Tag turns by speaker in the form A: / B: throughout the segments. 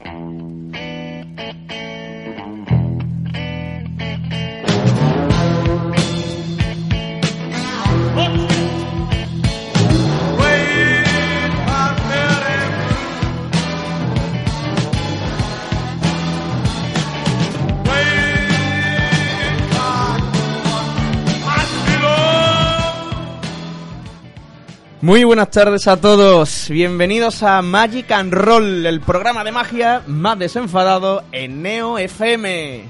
A: Thank you.
B: Muy buenas tardes a todos, bienvenidos a Magic and Roll, el programa de magia más desenfadado en Neo FM.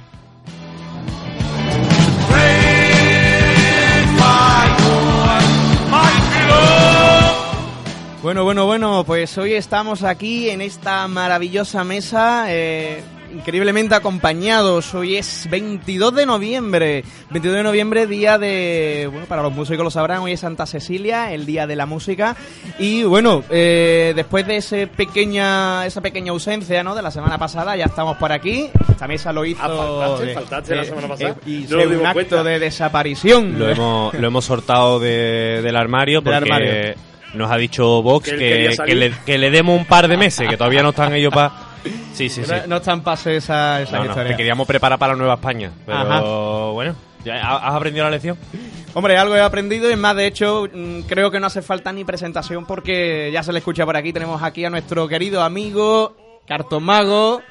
B: Bueno, bueno, bueno, pues hoy estamos aquí en esta maravillosa mesa, eh, increíblemente acompañados. Hoy es 22 de noviembre. 22 de noviembre, día de. Bueno, para los músicos lo sabrán, hoy es Santa Cecilia, el día de la música. Y bueno, eh, después de ese pequeña, esa pequeña ausencia ¿no? de la semana pasada, ya estamos por aquí. Esta mesa lo hizo.
C: Ah, faltaste,
B: eh,
C: la semana pasada.
B: eh, y
C: No
B: un acto
C: cuenta.
B: de desaparición.
D: Lo hemos, lo hemos sortado de- del armario
B: Del
D: porque
B: armario.
D: nos ha dicho Vox
C: Que
D: le, que le demos un par de meses, que todavía no están ellos para... Sí, sí, sí.
B: No, no están pase esa, esa
D: No, no,
B: historia.
D: que queríamos preparar para la Nueva España. Pero
B: Ajá.
D: bueno, ¿ya ¿has aprendido la lección?
B: Hombre, algo he aprendido y más, de hecho, mm, creo que no hace falta ni presentación porque ya se le escucha por aquí. Tenemos aquí a nuestro querido amigo Cartomago,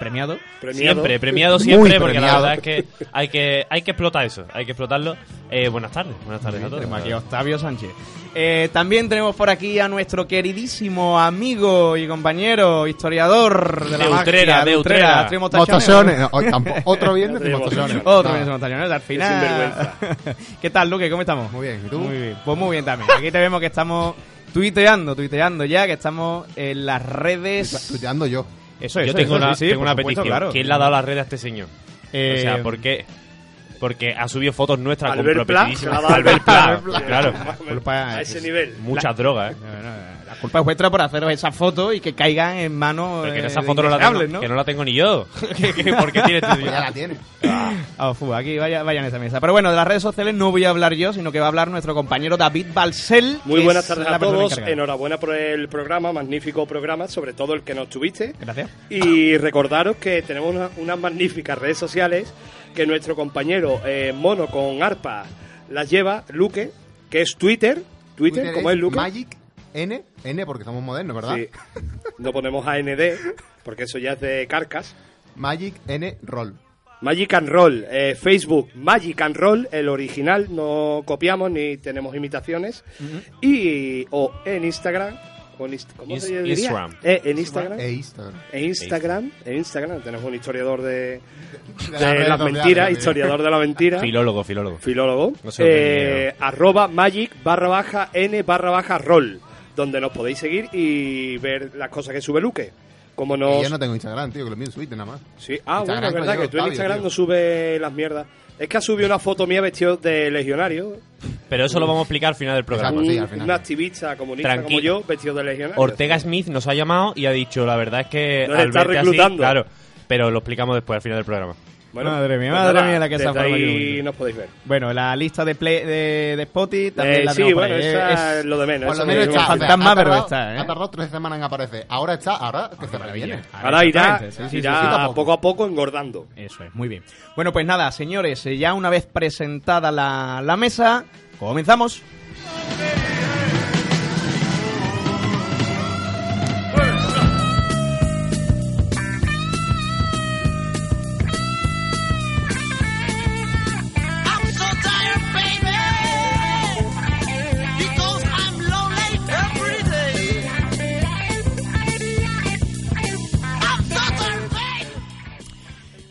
B: premiado.
C: Premiado.
D: Siempre, premiado siempre, porque
E: premiado.
D: la verdad es que hay que hay que explotar eso, hay que explotarlo. Eh, buenas tardes, buenas tardes a todos.
B: Tenemos aquí a Octavio Sánchez. Eh, también tenemos por aquí a nuestro queridísimo amigo y compañero, historiador de la
D: De
B: magia,
D: Utrera, de Utrera.
E: No, hoy tampoco- Otro viernes de
C: Otro
E: mostachones.
B: Otro viernes de Mostachones, al final. ¿Qué tal, Luque? ¿Cómo estamos?
E: Muy bien. ¿Y tú?
B: Muy bien. Pues muy bien también. Aquí te vemos que estamos tuiteando, tuiteando ya, que estamos en las redes.
E: Tuiteando yo.
B: Eso,
D: Yo
B: eso,
D: tengo
B: eso,
D: una,
B: sí, sí,
D: tengo una
B: supuesto,
D: petición.
B: claro.
D: ¿Quién le ha dado la red a este señor?
B: Eh,
D: o sea, ¿por qué? Porque ha subido fotos nuestras
C: Albert
D: con
C: Pla,
D: Albert Pla, claro.
B: Culpa-
C: A ese nivel.
D: Muchas drogas, ¿eh?
B: No, no, La culpa es vuestra por haceros esa foto y que caigan en manos.
D: Pero que esa foto no la, tengo, que no la tengo ni yo. ¿Qué- qué- ¿Por qué tiene este
E: Pues ya la tiene.
B: Ah, fu, aquí vaya, vayan a esa mesa. Pero bueno, de las redes sociales no voy a hablar yo, sino que va a hablar nuestro compañero David Balsel.
C: Muy buenas
B: es
C: tardes a todos.
B: encargada.
C: Enhorabuena por el programa, magnífico programa, sobre todo el que nos tuviste.
B: Gracias.
C: Y recordaros que tenemos una- unas magníficas redes sociales que nuestro compañero eh, Mono con Arpa las lleva, Luque, que es Twitter. Twitter, ¿cómo es Luque?
E: Magic N. N porque somos modernos, ¿verdad?
C: Sí. No ponemos AND, porque eso ya es de carcas.
E: Magic N Roll.
C: Magic and Roll, eh, Facebook, Magic and Roll, el original, no copiamos ni tenemos imitaciones. Y o en Instagram, o en Inst- ¿cómo se diría?
D: Instagram.
C: Eh, en Instagram.
E: E Instagram.
C: En Instagram, en Instagram tenemos un historiador de, de
E: las
C: mentiras, historiador de la mentira,
D: Filólogo, filólogo.
C: filólogo,
D: No sé
C: eh, arroba magic barra baja n barra baja roll, donde nos podéis seguir y ver las cosas que sube Luque. Como nos...
E: Yo no tengo Instagram, tío, que lo mío es Twitter nada más.
C: Sí, ah,
E: Instagram
C: bueno, es verdad que tú en Instagram
E: tío.
C: no sube las mierdas. Es que ha subido una foto mía vestido de legionario.
D: Pero eso lo vamos a explicar al final del programa.
E: Exacto. sí,
C: un,
E: al final.
C: un activista comunista
D: Tranquilo.
C: como yo, vestido de legionario.
D: Ortega Smith nos ha llamado y ha dicho, la verdad es que...
C: Nos
D: al
C: está
D: verte así-
C: reclutando.
D: claro, pero lo explicamos después, al final del programa.
B: Madre mía,
C: pues
B: madre
C: nada,
B: mía, la que se ha bonito.
C: nos podéis ver.
B: Bueno, la lista de, play, de, de Spotify también
C: Eh,
B: la
C: sí, bueno, esa
B: Es-
C: es lo de menos.
E: Por lo menos
C: no-
E: está.
B: fantasma, pero
E: tardado-
B: está, ¿eh?
E: Ha tardado tres semanas en aparecer. Ahora está, ahora que se viene.
C: Ahora irá,
B: sí, sí, sí,
C: irá
B: sí,
E: tampoco.
C: poco a poco engordando.
B: Eso es, muy bien. Bueno, pues nada, señores, eh, ya una vez presentada la, la mesa, comenzamos.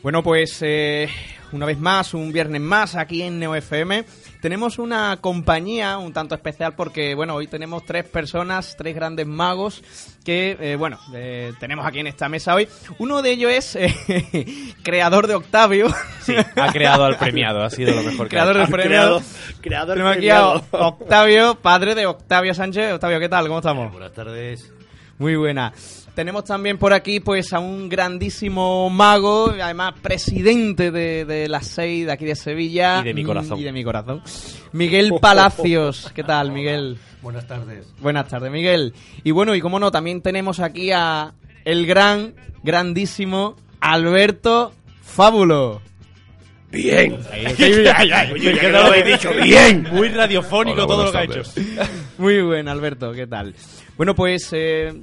B: Bueno, pues eh, una vez más, un viernes más aquí en Neo FM. tenemos una compañía un tanto especial porque, bueno, hoy tenemos tres personas, tres grandes magos que, eh, bueno, eh, tenemos aquí en esta mesa hoy. Uno de ellos es eh, creador de Octavio.
D: Sí, ha creado al premiado, ha sido lo mejor que ha
B: Creador del premiado.
C: Creado, creador
B: Tenemos aquí a
C: premiado.
B: Octavio, padre de Octavio Sánchez. Octavio, ¿qué tal? ¿Cómo estamos?
F: Buenas tardes.
B: Muy buena. Tenemos también por aquí pues a un grandísimo mago, además presidente de, de las seis de aquí de Sevilla.
D: Y de mi corazón.
B: Y de mi corazón. Miguel Palacios. ¿Qué tal, Miguel?
F: Buenas tardes.
B: Buenas tardes, Miguel. Y bueno, y como no, también tenemos aquí a el gran, grandísimo Alberto Fábulo.
C: Bien.
D: Oye,
C: que no lo habéis dicho bien.
D: Muy radiofónico
A: Hola,
D: todo lo que ha hecho.
B: Muy buen, Alberto, ¿qué tal? Bueno, pues eh,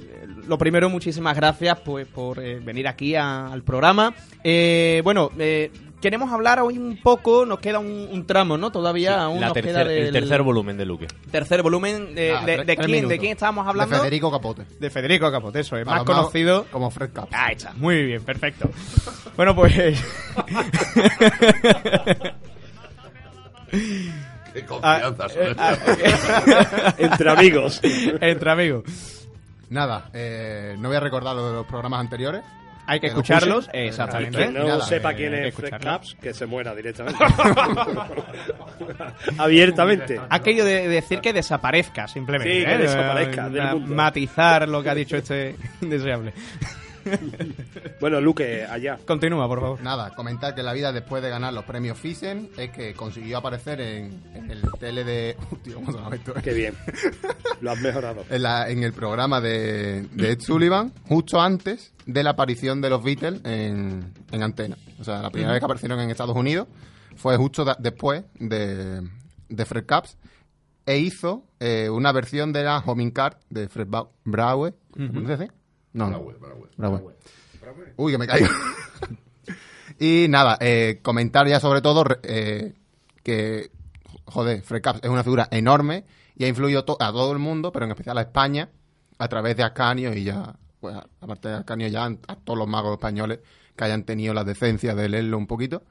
B: lo primero, muchísimas gracias pues, por eh, venir aquí a- al programa. Eh, bueno, eh, queremos hablar hoy un poco, nos queda un, un tramo, ¿no? Todavía aún
D: La
B: nos
D: tercer-
B: queda del
D: el tercer volumen de Luque.
B: tercer volumen. De,
E: Ah,
B: de- quién. ¿De quién estábamos hablando?
E: De Federico Capote.
B: De Federico Capote, eso es, más
E: los
B: conocido...
E: Como Fred Caps.
B: Ah, está, muy bien, perfecto. Bueno, pues...
A: Qué confianza,
B: eh, ah,
C: Entre amigos.
B: Entre amigos.
E: Nada, eh, no voy a recordar lo de los programas anteriores.
B: Hay que
E: Que lo
B: escucharlos, exactamente.
C: quien no
E: Nada,
C: sepa
B: eh,
C: quién es Fred. Caps, que se muera directamente. Abiertamente.
B: Ha querido de- decir que desaparezca, simplemente.
C: Sí, que
B: ¿eh?
C: desaparezca del
B: Ma-
C: mundo.
B: Matizar lo que ha dicho este indeseable.
C: Bueno, Luque, allá.
B: Continúa, por favor.
E: Nada, comentar que la vida después de ganar los premios Fisen es que consiguió aparecer en, en el tele de... Hostia, ¿cómo se llama esto?
C: Qué bien. Lo has mejorado.
E: En, la- en el programa de, de Ed Sullivan, justo antes de la aparición de los Beatles en, en antena. O sea, la primera vez que aparecieron en Estados Unidos fue justo da- después de, de Fred Caps e hizo eh, una versión de la Homing Card de Fred Ba- Braue. ¿Cómo se No, no. Braue. Uy, que me caigo. y nada, eh, comentar ya sobre todo eh, que, joder, Fred Caps es una figura enorme y ha influido to- a todo el mundo, pero en especial a España, a través de Ascanio y ya, pues a- aparte de Ascanio ya a todos los magos españoles que hayan tenido la decencia de leerlo un poquito.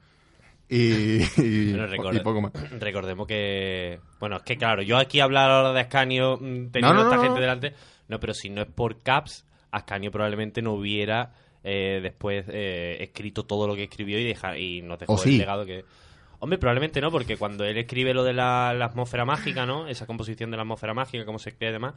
E: Y, y,
D: Bueno,
E: y
D: recorda-
E: poco más.
D: recordemos que. Bueno, es que claro, yo aquí hablar ahora de Ascanio mm, teniendo
E: No, no,
D: a esta
E: no,
D: gente
E: no.
D: delante. No, pero si no es por Caps, Ascanio probablemente no hubiera eh, después eh, escrito todo lo que escribió y, deja, y nos dejó
E: O sí.
D: el legado que. Hombre, probablemente no, porque cuando él escribe lo de la, la atmósfera mágica, ¿no? Esa composición de la atmósfera mágica, cómo se crea y demás,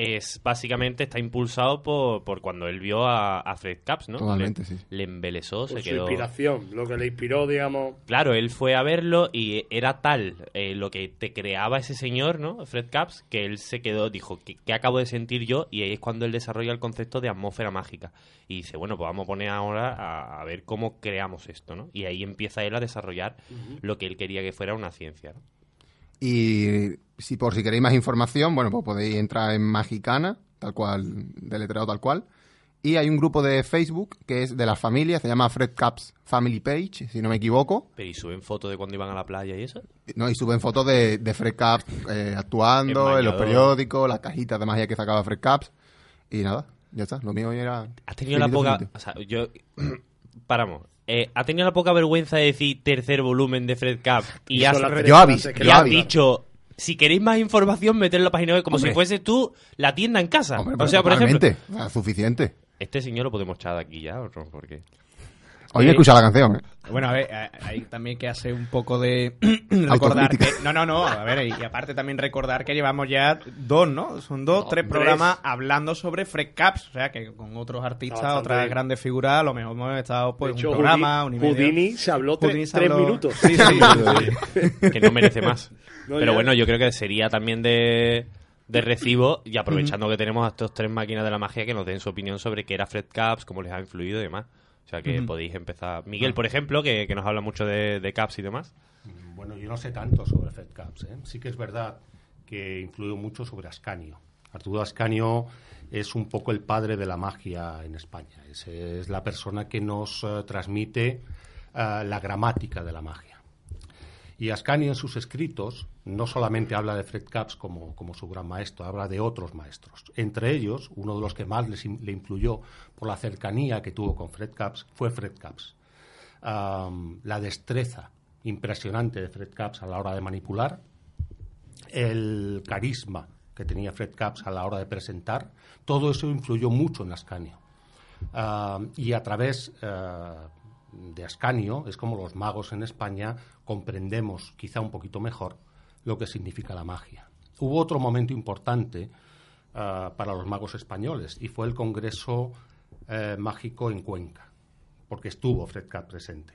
D: es básicamente está impulsado por, por cuando él vio a, a Fred Caps, ¿no?
E: Totalmente,
D: le,
E: sí.
D: le embelesó,
C: Por
D: se
C: su
D: quedó.
C: inspiración. Lo que le inspiró, digamos.
D: Claro, él fue a verlo y era tal eh, lo que te creaba ese señor, ¿no? Fred Caps, que él se quedó, dijo, ¿qué, qué acabo de sentir yo? Y ahí es cuando él desarrolla el concepto de atmósfera mágica. Y dice, bueno, pues vamos a poner ahora a, a ver cómo creamos esto, ¿no? Y ahí empieza él a desarrollar lo que él quería que fuera una ciencia, ¿no?
E: Y si por si queréis más información, bueno, pues podéis entrar en Magicana, tal cual, deletreado tal cual. Y hay un grupo de Facebook que es de las familias, se llama Fred Caps Family Page, si no me equivoco.
D: Pero ¿y suben fotos de cuando iban a la playa y eso?
E: ¿no? Y suben fotos de, de Fred Caps eh, actuando en los periódicos, las cajitas de magia que sacaba Fred Caps. Y nada, ya está. Lo mío era.
D: ¿Has tenido la poca... O sea, yo... Paramos. Eh, ¿Ha tenido la poca vergüenza de decir tercer volumen de Fred Caps? Y has,
E: Yo avis,
D: y
E: yo
D: has dicho... Si queréis más información, meter en la página web como
E: Hombre.
D: si fuese tú la tienda en casa.
E: Hombre,
D: o sea, por ejemplo...
E: Suficiente.
D: Este señor lo podemos echar de aquí ya, ¿o no? Porque...
E: Hoy he escuchado la canción, ¿eh?
B: Bueno, a ver, eh, hay también que hacer un poco de recordar que... No, no, no, a ver, y aparte también recordar que llevamos ya dos, ¿no? Son dos, tres
C: tres.
B: programas hablando sobre Fred Caps, o sea, que con otros artistas, otras
C: bien.
B: grandes figuras, a lo mejor hemos estado pues
C: de hecho,
B: un programa, un
C: Houdini,
B: medio.
C: Houdini se habló
B: Houdini se
C: tres
B: habló-
C: minutos.
B: Sí, sí, sí.
D: que no merece más.
C: No,
D: Pero
C: ya.
D: bueno, yo creo que sería también de, de recibo, y aprovechando que tenemos a estos tres máquinas de la magia, que nos den su opinión sobre qué era Fred Caps, cómo les ha influido y demás. O sea que podéis empezar. Miguel, por ejemplo, que, que nos habla mucho de, de Caps y demás.
F: Bueno, yo no sé tanto sobre Fred Caps. ¿eh? Sí que es verdad que influyó mucho sobre Ascanio. Arturo Ascanio es un poco el padre de la magia en España. Es, es la persona que nos eh, transmite eh, la gramática de la magia. Y Ascanio en sus escritos no solamente habla de Fred Caps como, su gran maestro, habla de otros maestros. Entre ellos, uno de los que más le influyó por la cercanía que tuvo con Fred Caps fue Fred Caps. Am, la destreza impresionante de Fred Caps a la hora de manipular el carisma que tenía Fred Capps a la hora de presentar, todo eso influyó mucho en Ascanio. Y a través ah, de Ascanio es como los magos en España comprendemos quizá un poquito mejor lo que significa la magia. Hubo otro momento importante ah, para los magos españoles y fue el Congreso eh, Mágico en Cuenca, porque estuvo Fred Capps presente.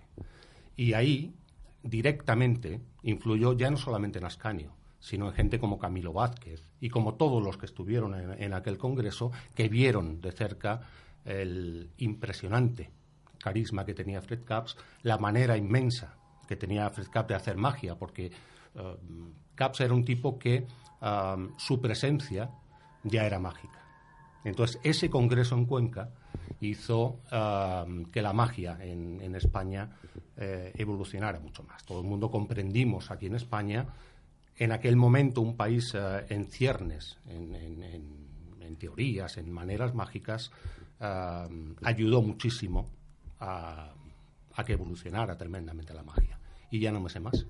F: Y ahí directamente influyó ya no solamente en Ascanio, sino en gente como Camilo Vázquez y como todos los que estuvieron en, en aquel congreso que vieron de cerca el impresionante carisma que tenía Fred Capps, la manera inmensa que tenía Fred Capps de hacer magia, porque eh, Capps era un tipo que ah, su presencia ya era mágica. Entonces, ese congreso en Cuenca hizo ah, que la magia en, España eh, evolucionara mucho más. Todo el mundo comprendimos aquí en España, en aquel momento un país eh, en ciernes, en, teorías, en maneras mágicas, ayudó muchísimo a, a que evolucionara tremendamente la magia. Y ya no me sé más.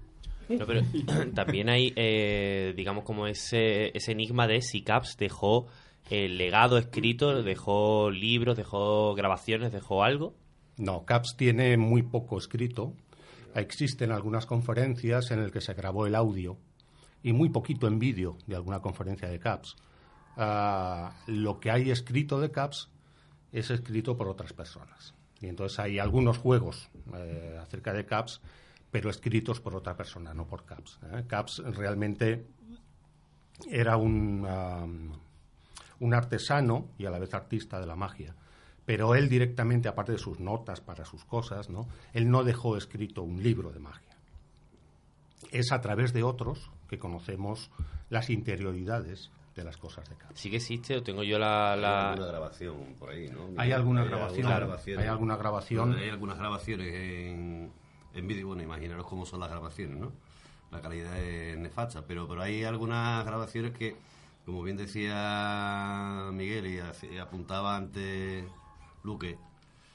D: No, pero también hay, eh, digamos, como ese, ese enigma de si Caps dejó el legado escrito, dejó libros, dejó grabaciones, dejó algo.
F: No, CAPS tiene muy poco escrito. Existen algunas conferencias en las que se grabó el audio y muy poquito en vídeo de alguna conferencia de CAPS. Ah, lo que hay escrito de CAPS es escrito por otras personas. Y entonces hay algunos juegos eh, acerca de CAPS, pero escritos por otra persona, no por CAPS. ¿eh? CAPS realmente era un, am, un artesano y a la vez artista de la magia. Pero él directamente, aparte de sus notas para sus cosas, ¿no? él no dejó escrito un libro de magia. Es a través de otros que conocemos las interioridades de las cosas de Caps.
D: Sí que existe, o tengo yo la... la-
G: Hay alguna grabación por ahí, ¿no?
F: Hay alguna
G: Hay
F: grabación, hay alguna grabación.
G: Hay algunas grabaciones en, en vídeo. Bueno, imaginaros cómo son las grabaciones, ¿no? La calidad es nefasta, pero, pero hay algunas grabaciones que, como bien decía Miguel y apuntaba antes Luque,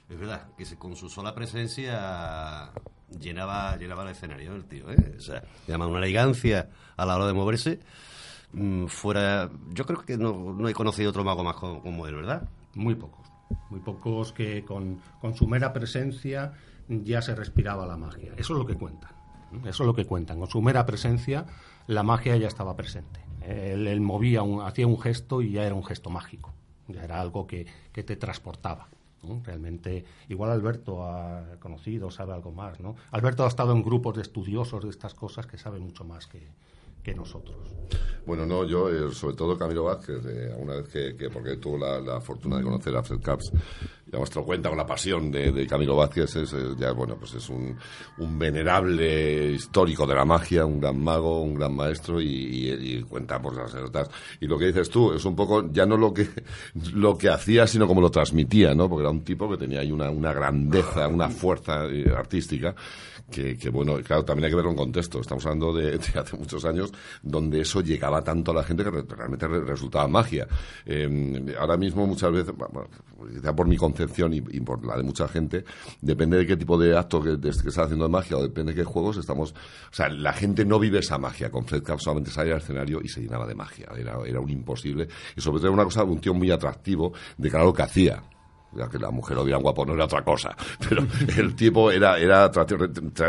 G: es verdad que con su sola presencia llenaba, llenaba el escenario el tío, ¿eh? O sea, llama una elegancia a la hora de moverse. mm, fuera, yo creo que no, no he conocido otro mago más co- como él, ¿verdad?
F: Muy pocos. Muy pocos que con, con su mera presencia ya se respiraba la magia. Eso es lo que cuentan. Eso es lo que cuentan. Con su mera presencia la magia ya estaba presente. Él, movía, un- hacía un gesto y ya era un gesto mágico. Ya era algo que, que te transportaba. ¿no? Realmente, igual Alberto ha conocido, sabe algo más. ¿no? Alberto ha estado en grupos de estudiosos de estas cosas que saben mucho más que, que nosotros.
H: Bueno, no, yo, eh, sobre todo Camilo Vázquez, eh, una vez que, que- porque tuvo la, fortuna de conocer a Fred Caps, ya nuestro cuenta con la pasión de, Camilo Vázquez, es, ya, bueno, pues es un, un venerable histórico de la magia, un gran mago, un gran maestro, y, y- y cuenta por las anécdotas. Y lo que dices tú, es un poco, ya no lo que, lo que hacía, sino como lo transmitía, ¿no? Porque era un tipo que tenía ahí una, una grandeza, una fuerza eh, artística, que, bueno, claro, también hay que verlo en contexto. Estamos hablando de, de hace muchos años donde eso llegaba tanto a la gente que re- realmente re- resultaba magia. Eh, ahora mismo muchas veces, quizá por mi concepción y, por la de mucha gente, depende de qué tipo de acto que, de- haciendo de magia o depende de qué juegos estamos... O sea, la gente no vive esa magia. Con Fred Cap solamente salía al escenario y se llenaba de magia. Era, era un imposible. Y sobre todo era una cosa, un tío muy atractivo de lo que hacía. Ya que la mujer lo viera guapo no era otra cosa, pero el tipo era, era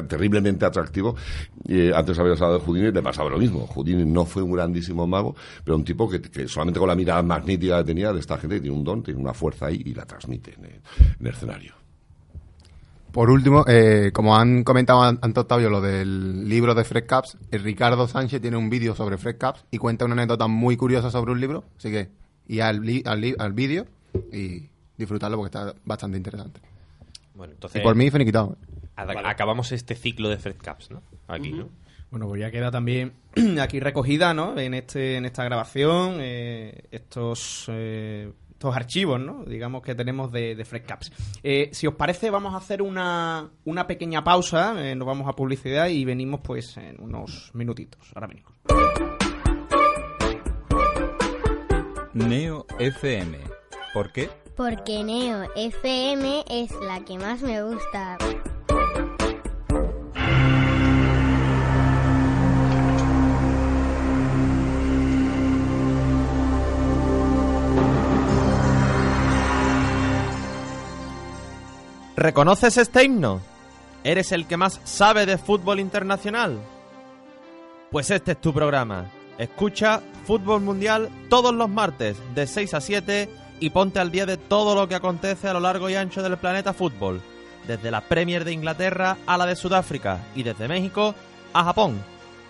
H: terriblemente atractivo. Eh, antes habías hablado de Houdini le pasaba lo mismo. Houdini no fue un grandísimo mago, pero un tipo que, solamente con la mirada magnética que tenía de esta gente tiene un don, tiene una fuerza ahí y la transmite en el, en el escenario.
E: Por último, eh, como han comentado an- ante Octavio lo del libro de Fred Caps, el Ricardo Sánchez tiene un vídeo sobre Fred Caps y cuenta una anécdota muy curiosa sobre un libro. Así que, y al, al vídeo y disfrutarlo porque está bastante interesante.
D: Bueno,
E: Y
D: entonces...
E: por mí, finiquitado.
D: ad- Acabamos este ciclo de Fred Caps, ¿no? Aquí, ¿no?
B: Bueno, pues ya queda también aquí recogida, ¿no? En este, en esta grabación, eh, estos, eh, estos archivos, ¿no? Digamos que tenemos de, de Fred Caps. Eh, si os parece, vamos a hacer una, una pequeña pausa, eh, nos vamos a publicidad y venimos pues en unos minutitos. Ahora venimos.
I: Neo FM. ¿Por qué?
J: porque Neo FM es la que más me gusta.
K: ¿Reconoces este himno? ¿Eres el que más sabe de fútbol internacional? Pues este es tu programa. Escucha Fútbol Mundial todos los martes de 6 a 7 y ponte al día de todo lo que acontece a lo largo y ancho del planeta fútbol. Desde la Premier de Inglaterra a la de Sudáfrica y desde México a Japón.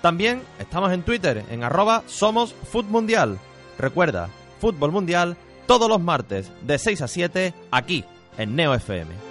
K: También estamos en Twitter en arroba somos Mundial. Recuerda, Fútbol Mundial todos los martes de 6 a 7 aquí en Neo FM.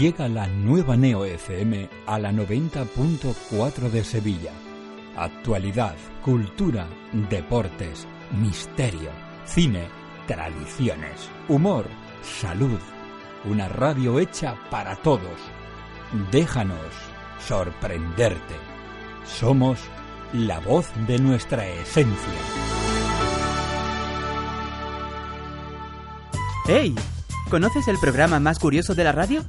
I: Llega la nueva Neo FM a la 90.4 de Sevilla. Actualidad, cultura, deportes, misterio, cine, tradiciones, humor, salud. Una radio hecha para todos. Déjanos sorprenderte. Somos la voz de nuestra esencia.
L: ¡Hey! ¿Conoces el programa más curioso de la radio?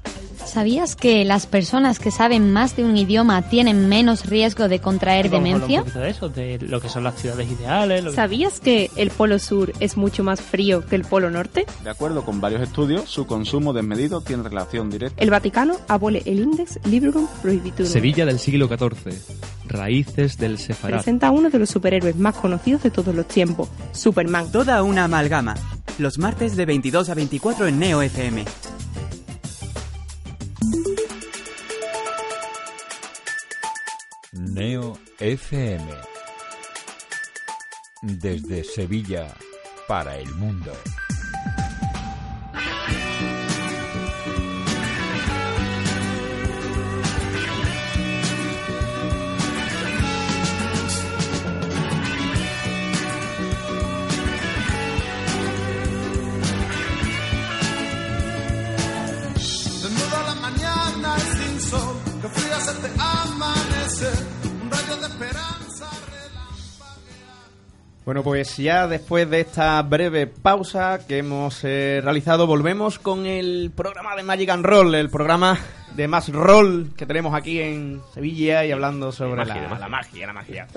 M: ¿Sabías que las personas que saben más de un idioma tienen menos riesgo de contraer demencia?
N: un poquito de eso, de lo que son las ciudades ideales. Lo que-
O: ¿Sabías que el polo sur es mucho más frío que el polo norte?
P: De acuerdo con varios estudios, su consumo desmedido tiene relación directa.
O: El Vaticano abole el Index Librum Prohibitorum.
Q: Sevilla del siglo XIV. Raíces del Sefarad.
O: Presenta a uno de los superhéroes más conocidos de todos los tiempos, Superman.
L: Toda una amalgama. Los martes de 22 a 24 en Neo FM.
I: Neo FM. Desde Sevilla para el mundo.
B: Bueno, pues ya después de esta breve pausa que hemos eh, realizado, volvemos con el programa de Magic and Roll, el programa de más roll que tenemos aquí en Sevilla y hablando sobre
D: magia,
B: la,
D: magia.
B: la magia, la magia.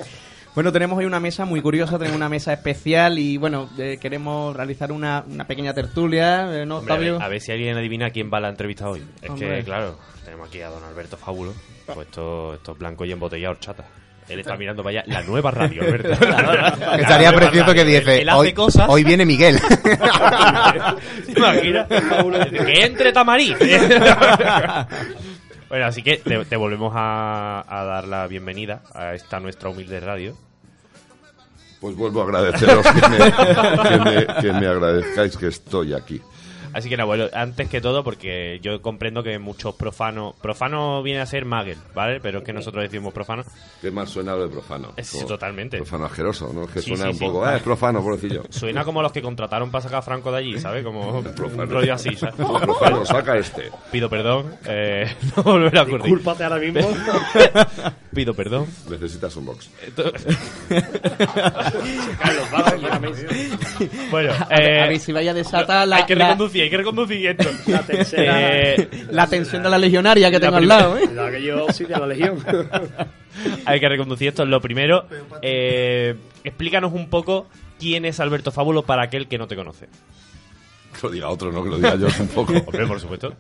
B: Bueno, tenemos hoy una mesa muy curiosa, tenemos una mesa especial y bueno, eh, queremos realizar una, una pequeña tertulia, eh, ¿no,
D: Hombre, a,
B: Octavio?
D: ver, a ver si alguien adivina quién va a la entrevista hoy. Es
B: Hombre.
D: que, claro, tenemos aquí a don Alberto Fábulo. Pues esto, esto es blanco y embotellado horchata. Él está mirando para allá. La nueva radio. La
E: Estaría
D: nueva
E: precioso
D: radio.
E: que
D: Él hace
E: hoy,
D: cosas.
E: hoy viene Miguel.
D: ¿Te imaginas? que entre Tamarí. bueno, así que te, te volvemos a, a dar la bienvenida a esta nuestra humilde radio.
H: Pues vuelvo a agradeceros que me, que me- que me agradezcáis que estoy aquí.
D: Así que, nada, bueno, antes que todo, porque yo comprendo que muchos profanos. Profano viene a ser Magel, ¿vale? Pero es que nosotros decimos profano.
H: ¿Qué más suena lo de profano?
D: Eh, Sí,
H: Como
D: totalmente.
H: Profano asqueroso, ¿no? Que
D: Sí,
H: suena
D: sí,
H: un
D: sí.
H: poco, ah, es profano, pobrecillo.
D: Suena como los que contrataron para sacar a Franco de allí, ¿sabes? Como un rollo así, ¿sabes?
H: Profano, saca este.
D: Pido perdón, eh, no volverá a ocurrir.
C: Discúlpate ahora mismo.
D: Pido perdón.
H: Necesitas un box.
D: Bueno,
B: A ver-
D: eh,
B: a ver si vaya a desatar la-
D: Hay que reconducir, hay que reconducir esto.
C: La tercera.
D: Eh,
B: La tensión de la legionaria que
D: la
B: tengo al lado, ¿eh?
C: La que yo sí de la legión.
D: hay que reconducir esto. Lo primero, eh, explícanos un poco quién es Alberto Fábulo para aquel que no te conoce.
H: Que lo diga otro, no que lo diga yo un poco.
D: Hombre, por supuesto.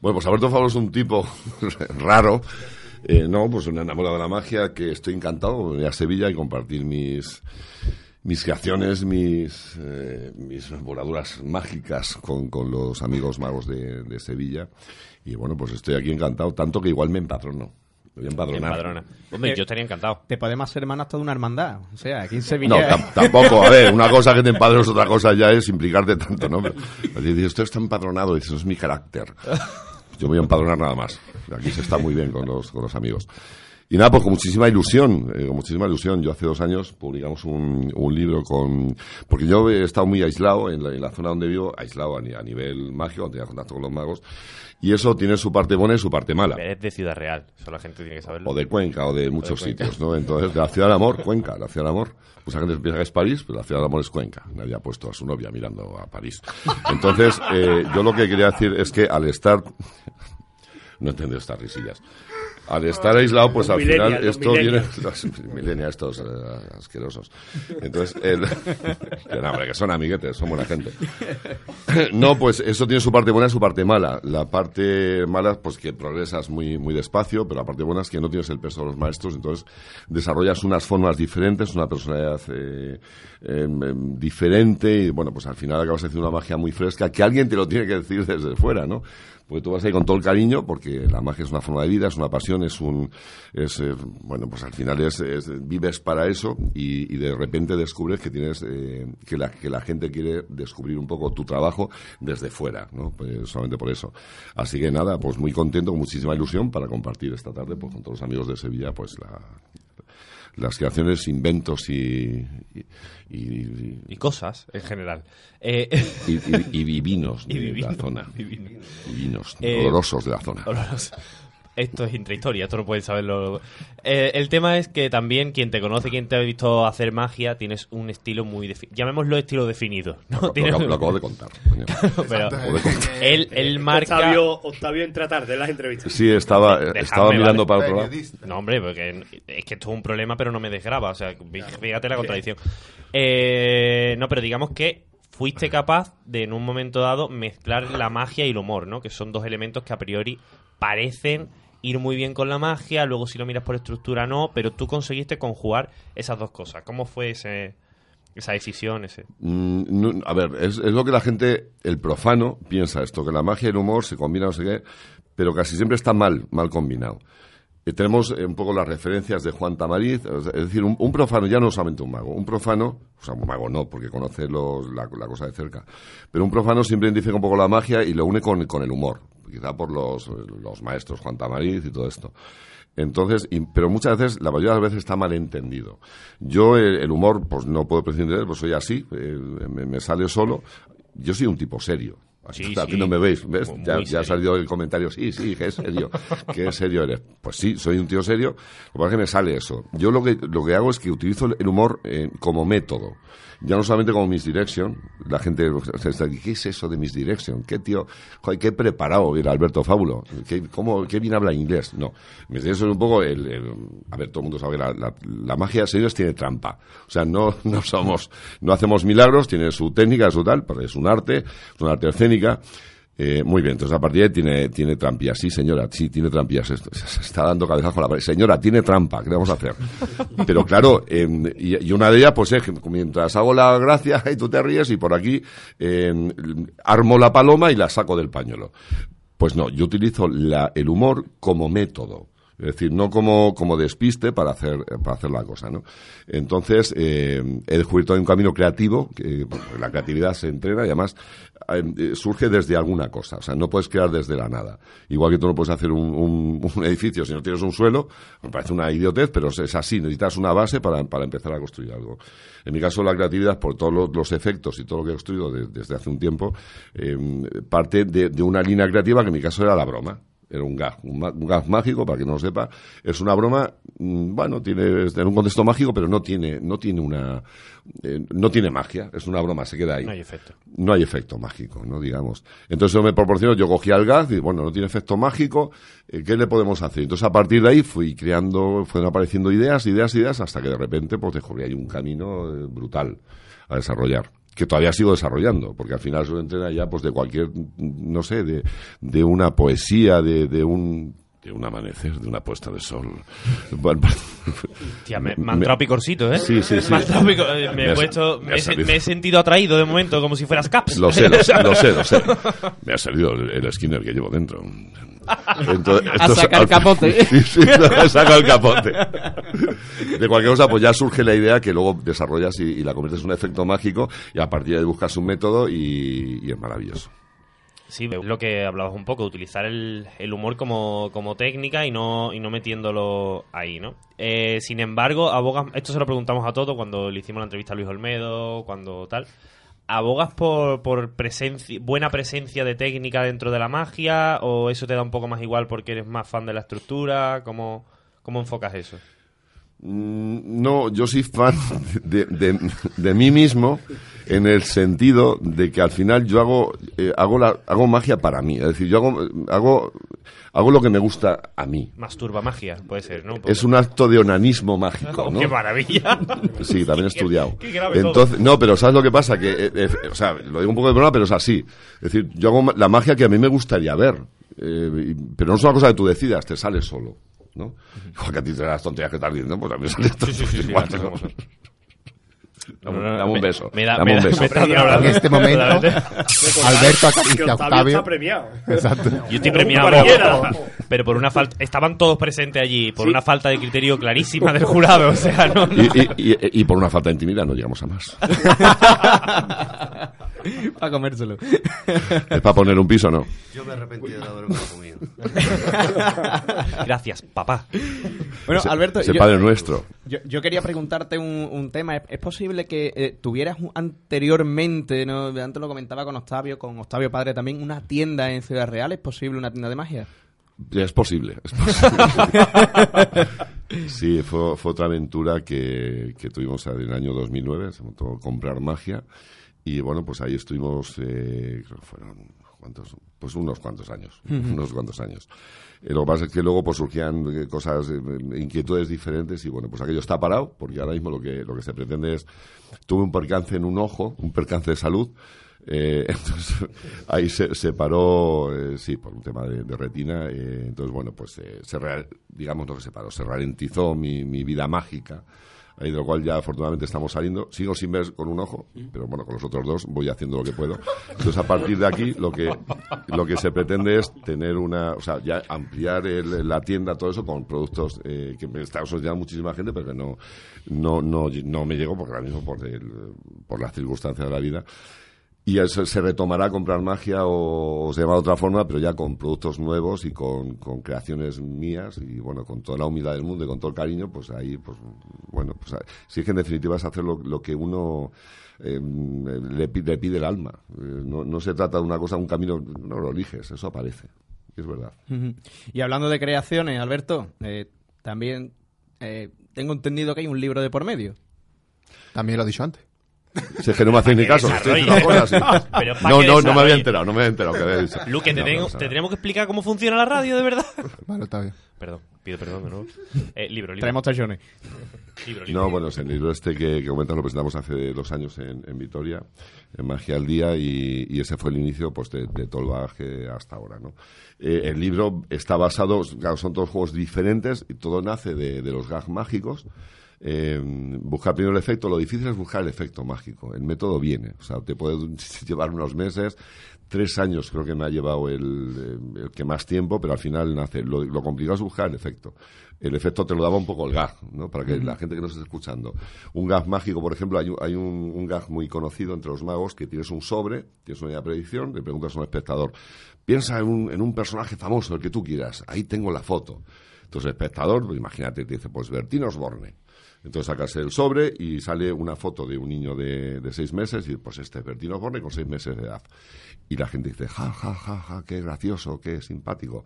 H: Bueno, pues Alberto Fabro es un tipo raro. Eh, no, pues un enamorado de la magia que estoy encantado de ir a Sevilla y compartir mis mis creaciones, mis, eh, mis voladuras mágicas con, con los amigos magos de, de Sevilla. Y bueno, pues estoy aquí encantado, tanto que igual me empatrono. voy a empadronar.
D: Empadrona. Hombre,
B: Eh,
D: yo estaría encantado.
B: Te podemos ser hermanos hasta de una hermandad. O sea, aquí en
H: No,
B: Sevilla.
H: tam- tampoco. A ver, una cosa que te empadrones, otra cosa ya es implicarte tanto, ¿no? Pero, dices, esto está empadronado, dices, es mi carácter. Yo me voy a empadronar nada más. Aquí se está muy bien con los, con los amigos. Y nada, pues con muchísima ilusión, eh, con muchísima ilusión. Yo hace dos años publicamos un, un libro con... Porque yo he estado muy aislado en la, en la zona donde vivo, aislado a, ni- a nivel mágico, donde tenía contacto con los magos. Y eso tiene su parte buena y su parte mala.
D: Eres de Ciudad Real, eso la gente tiene que saberlo.
H: O de Cuenca, o de muchos sitios, ¿no? Entonces, de la ciudad del amor, Cuenca, la ciudad del amor. Mucha gente piensa que es París, pero la ciudad del amor es Cuenca. Nadie ha puesto a su novia mirando a París. Entonces, eh, yo lo que quería decir es que al estar... No entiendo estas risillas. Al estar aislado, pues
C: Los
H: al final esto viene... Los millennials estos eh, asquerosos. Entonces, el... que no, hombre, que son amiguetes, son buena gente. No, pues eso tiene su parte buena y su parte mala. La parte mala, pues que progresas muy, muy despacio, pero la parte buena es que no tienes el peso de los maestros, entonces desarrollas unas formas diferentes, una personalidad eh, em, em, diferente y bueno, pues al final acabas haciendo una magia muy fresca que alguien te lo tiene que decir desde fuera, ¿no? Porque tú vas ahí con todo el cariño, porque la magia es una forma de vida, es una pasión, es un, es, eh, bueno, pues al final es, es- vives para eso y, y de repente descubres que tienes, eh, que la, que la gente quiere descubrir un poco tu trabajo desde fuera, ¿no? Pues solamente por eso. Así que nada, pues muy contento, con muchísima ilusión para compartir esta tarde, pues con todos los amigos de Sevilla, pues la, las creaciones, inventos y, y, y-
D: Y cosas, en general. Eh,
H: y- y- y vivinos
D: Y
H: de la zona.
D: vivino.
H: Vivinos,
D: Eh,
H: olorosos de la zona.
D: olorosos. Esto es intrahistoria, esto no pueden saberlo. Eh, el tema es que también quien te conoce, quien te ha visto hacer magia, tienes un estilo muy definido. Llamémoslo estilo definido. ¿no?
H: Lo,
D: Tienes-
H: acabo- lo acabo de contar. coño.
D: pero
H: Acabo de contar.
D: él, él marca...
C: Octavio, Octavio entra tarde en las entrevistas.
H: Sí, estaba,
D: Dejadme,
H: estaba mirando
D: ¿vale?
H: para otro lado.
D: No, hombre, porque es que esto es un problema, pero no me desgraba. O sea, fíjate la contradicción. Eh, no, pero digamos que fuiste capaz de, en un momento dado, mezclar la magia y el humor, ¿no? Que son dos elementos que a priori parecen ir muy bien con la magia, luego si lo miras por estructura no, pero tú conseguiste conjugar esas dos cosas. ¿Cómo fue ese, esa decisión? Ese?
H: Mm, no, a ver, es, es lo que la gente, el profano, piensa esto, que la magia y el humor se combinan, no sé qué, pero casi siempre está mal, mal combinado. Eh, tenemos eh, un poco las referencias de Juan Tamariz, es decir, un, profano, ya no solamente un mago, un profano, o sea, un mago no, porque conoce los- la, cosa de cerca, pero un profano siempre identifica un poco la magia y lo une con, con el humor, quizá por los, los maestros Juan Tamariz y todo esto. Entonces, y- pero muchas veces, la mayoría de las veces está mal entendido. Yo el, el humor, pues no puedo prescindir de él, pues soy así, eh, me sale solo. Yo soy un tipo serio.
D: Sí,
H: aquí
D: sí.
H: no me veis, ¿ves?
D: Muy
H: Ya, ya ha salido el comentario, sí, sí, que es serio, que serio eres. Pues sí, soy un tío serio, lo que pasa es que me sale eso. Yo lo que, lo que hago es que utilizo el humor eh, como método. Ya no solamente como misdirection, la gente está, ¿qué es eso de misdirection? ¿Qué tío, qué preparado era Alberto Fábulo? ¿Qué, cómo, qué bien habla inglés? No, misdirection es un poco el, el- a ver, todo el mundo sabe la, la, la magia, señores, tiene trampa. O sea, no, no somos, no hacemos milagros, tiene su técnica, su tal, pero es un arte, es una arte Eh, muy bien, entonces a partir de ahí tiene, tiene trampillas. Sí, señora, sí, tiene trampillas. Se está dando cabezazo con la pared. Señora, tiene trampa, ¿qué le vamos a hacer? Pero claro, eh, y, y una de ellas, pues es que mientras hago la gracia y tú te ríes y por aquí eh, armo la paloma y la saco del pañuelo. Pues no, yo utilizo la- el humor como método. Es decir, no como, como despiste para hacer, para hacer la cosa, ¿no? Entonces, eh, he descubierto un camino creativo, que la creatividad se entrena y además eh, surge desde alguna cosa. O sea, no puedes crear desde la nada. Igual que tú no puedes hacer un, un- un edificio si no tienes un suelo, me parece una idiotez, pero es así. Necesitas una base para, para empezar a construir algo. En mi caso, la creatividad, por todos los, los efectos y todo lo que he construido de- desde hace un tiempo, eh, parte de, de una línea creativa que en mi caso era la broma era un gag, un, un gag mágico, para que no lo sepa. Es una broma, mm, bueno, tiene en un contexto mágico, pero no tiene, no tiene una, eh, no tiene magia. Es una broma, se queda ahí.
D: No hay efecto.
H: No hay efecto mágico, no digamos. Entonces eso me proporcionó, yo cogía el gag y bueno, no tiene efecto mágico, eh, ¿qué le podemos hacer? Entonces a partir de ahí fui creando, fueron apareciendo ideas, ideas, ideas, hasta que de repente pues descubrí ahí un camino eh, brutal a desarrollar que todavía sigo desarrollando, porque al final se entrena ya pues de cualquier, no sé, de, de una poesía, de, de un de un amanecer, de una puesta de sol. Bueno,
D: Tía, me, me ha entrado picorcito, ¿eh?
H: Sí, sí, sí.
D: Me picor- eh, me,
H: Me
D: he puesto,
H: me
D: me,
H: ha
D: he, se-
H: salido.
D: me he sentido atraído de momento, como si fueras Caps.
H: Lo sé, lo sé, lo sé, lo sé. Me ha salido el, el Skinner que llevo dentro. Entonces,
B: A sacar
H: al-
B: capote.
H: Sí, sí, he sacado el capote. De cualquier cosa, pues ya surge la idea que luego desarrollas y, y la conviertes en un efecto mágico y a partir de ahí buscas un método y, y es maravilloso.
D: Sí, lo que hablabas un poco, utilizar el, el humor como, como técnica y no, y no metiéndolo ahí, ¿no? Eh, sin embargo, abogas, esto se lo preguntamos a todos cuando le hicimos la entrevista a Luis Olmedo, cuando tal. ¿Abogas por, por presencia, buena presencia de técnica dentro de la magia o eso te da un poco más igual porque eres más fan de la estructura? ¿Cómo, cómo enfocas eso?
H: Mm, No, yo soy fan de, de- de mí mismo en el sentido de que al final yo hago eh, hago la, hago magia para mí, es decir, yo hago hago hago lo que me gusta a mí.
D: Masturba magia, puede ser, ¿no?
H: Es un acto de onanismo mágico,
D: Oh,
H: ¿no?
D: ¡Qué maravilla!
H: Sí, también he estudiado.
D: qué grave todo.
H: Entonces, no, pero ¿sabes lo que pasa? Que, eh, eh, o sea, lo digo un poco de broma, pero es así. Es decir, yo hago la magia que a mí me gustaría ver, eh, pero no es una cosa que tú decidas, te sale solo, ¿no? Igual que a ti te das tonterías que estás diciendo, pues a mí sale
D: Sí, sí, sí, sí,
H: igual,
D: las.
H: Dame, un beso.
D: me da-
H: dame
D: me
H: un beso.
D: me.
E: En este momento, Alberto acaricia a
C: Octavio está premiado.
E: Exacto.
D: Yo estoy premiado, pero por una falta, estaban todos presentes allí, por
C: Sí.
D: una falta de criterio clarísima del jurado, o sea, no, no.
H: Y, y- y- y por una falta de intimidad no llegamos a más.
B: Para comérselo.
H: ¿Es para poner un piso o no?
G: Yo me arrepentí de haberme comido.
D: Gracias, papá.
B: Bueno,
H: Ese-
B: Alberto,
H: ese
B: yo-
H: padre nuestro.
B: Yo, yo quería preguntarte un, un tema. ¿Es, es posible que eh, tuvieras un- anteriormente, ¿no? antes lo comentaba con Octavio, con Octavio Padre también, una tienda en Ciudad Real? ¿Es posible una tienda de magia?
H: Es posible, es posible. sí, fue, fue otra aventura que, que tuvimos en el año 2009, se montó Comprar Magia, y bueno, pues ahí estuvimos, eh, creo que fueron, ¿cuántos? Pues unos cuantos años, unos cuantos años. Eh, lo que pasa es que luego pues surgían eh, cosas, eh, inquietudes diferentes, y bueno, pues aquello está parado, porque ahora mismo lo que, lo que se pretende es, tuve un percance en un ojo, un percance de salud, eh, entonces, ahí se, se paró, eh, sí, por un tema de, de retina. eh, entonces, bueno, pues se, rea- digamos lo que se paró, se ralentizó mi, mi vida mágica. Ahí de lo cual ya afortunadamente estamos saliendo. Sigo sin ver con un ojo, pero bueno, con los otros dos voy haciendo lo que puedo. Entonces, a partir de aquí, lo que, lo que se pretende es tener una, o sea, ya ampliar el- la tienda, todo eso, con productos eh, que me está solicitando muchísima gente, pero que no, no, no, no me llegó, porque ahora mismo por, el- por las circunstancias de la vida. Y eso se retomará comprar magia o, o se llama de otra forma, pero ya con productos nuevos y con, con creaciones mías y bueno, con toda la humildad del mundo y con todo el cariño, pues ahí, pues bueno, pues si es que en definitiva es hacer lo, lo que uno eh, le, le pide el alma. Eh, no, no se trata de una cosa, un camino, no lo eliges, eso aparece. Y es verdad.
B: Y hablando de creaciones, Alberto, eh, también eh, tengo entendido que hay un libro de por medio.
E: También lo he dicho antes.
H: Si es que no me hacéis ni caso, estoy diciendo cosas así.
D: Pero pa'
H: No,
D: que
H: no, no me había
D: desarrolle.
H: enterado, no me había enterado. Que había dicho.
D: Luque, te,
H: No,
D: tengo-
H: no,
D: te tenemos que explicar cómo funciona la radio, de verdad.
E: Vale, está bien.
D: Perdón, pido perdón de nuevo. Eh, libro, libro.
B: Traemos tachones.
D: Libro, libro.
H: No, bueno, es el libro este que, que comentas lo presentamos hace dos años en, en Vitoria, en Magia al Día, y, y ese fue el inicio pues, de, de todo el bagaje hasta ahora. ¿no? Eh, el libro está basado, claro, son todos juegos diferentes, y todo nace de, de los gags mágicos. Eh, buscar primero el efecto, lo difícil es buscar el efecto mágico. El método viene, o sea, te puede llevar unos meses, tres años creo que me ha llevado el, eh, el que más tiempo, pero al final nace. Lo, lo complicado es buscar el efecto. El efecto te lo daba un poco el gag, ¿no? Para que la gente que nos esté escuchando. Un gag mágico, por ejemplo, hay, un, hay un, un gag muy conocido entre los magos que tienes un sobre, tienes una predicción, le preguntas a un espectador, piensa en un, en un personaje famoso, el que tú quieras, ahí tengo la foto. Entonces el espectador, pues, imagínate, te dice, pues Bertín Osborne. Entonces sacas el sobre y sale una foto de un niño de, de seis meses y pues este es Bertín Osborne con seis meses de edad. Y la gente dice, ja, ja, ja, ja, qué gracioso, qué simpático.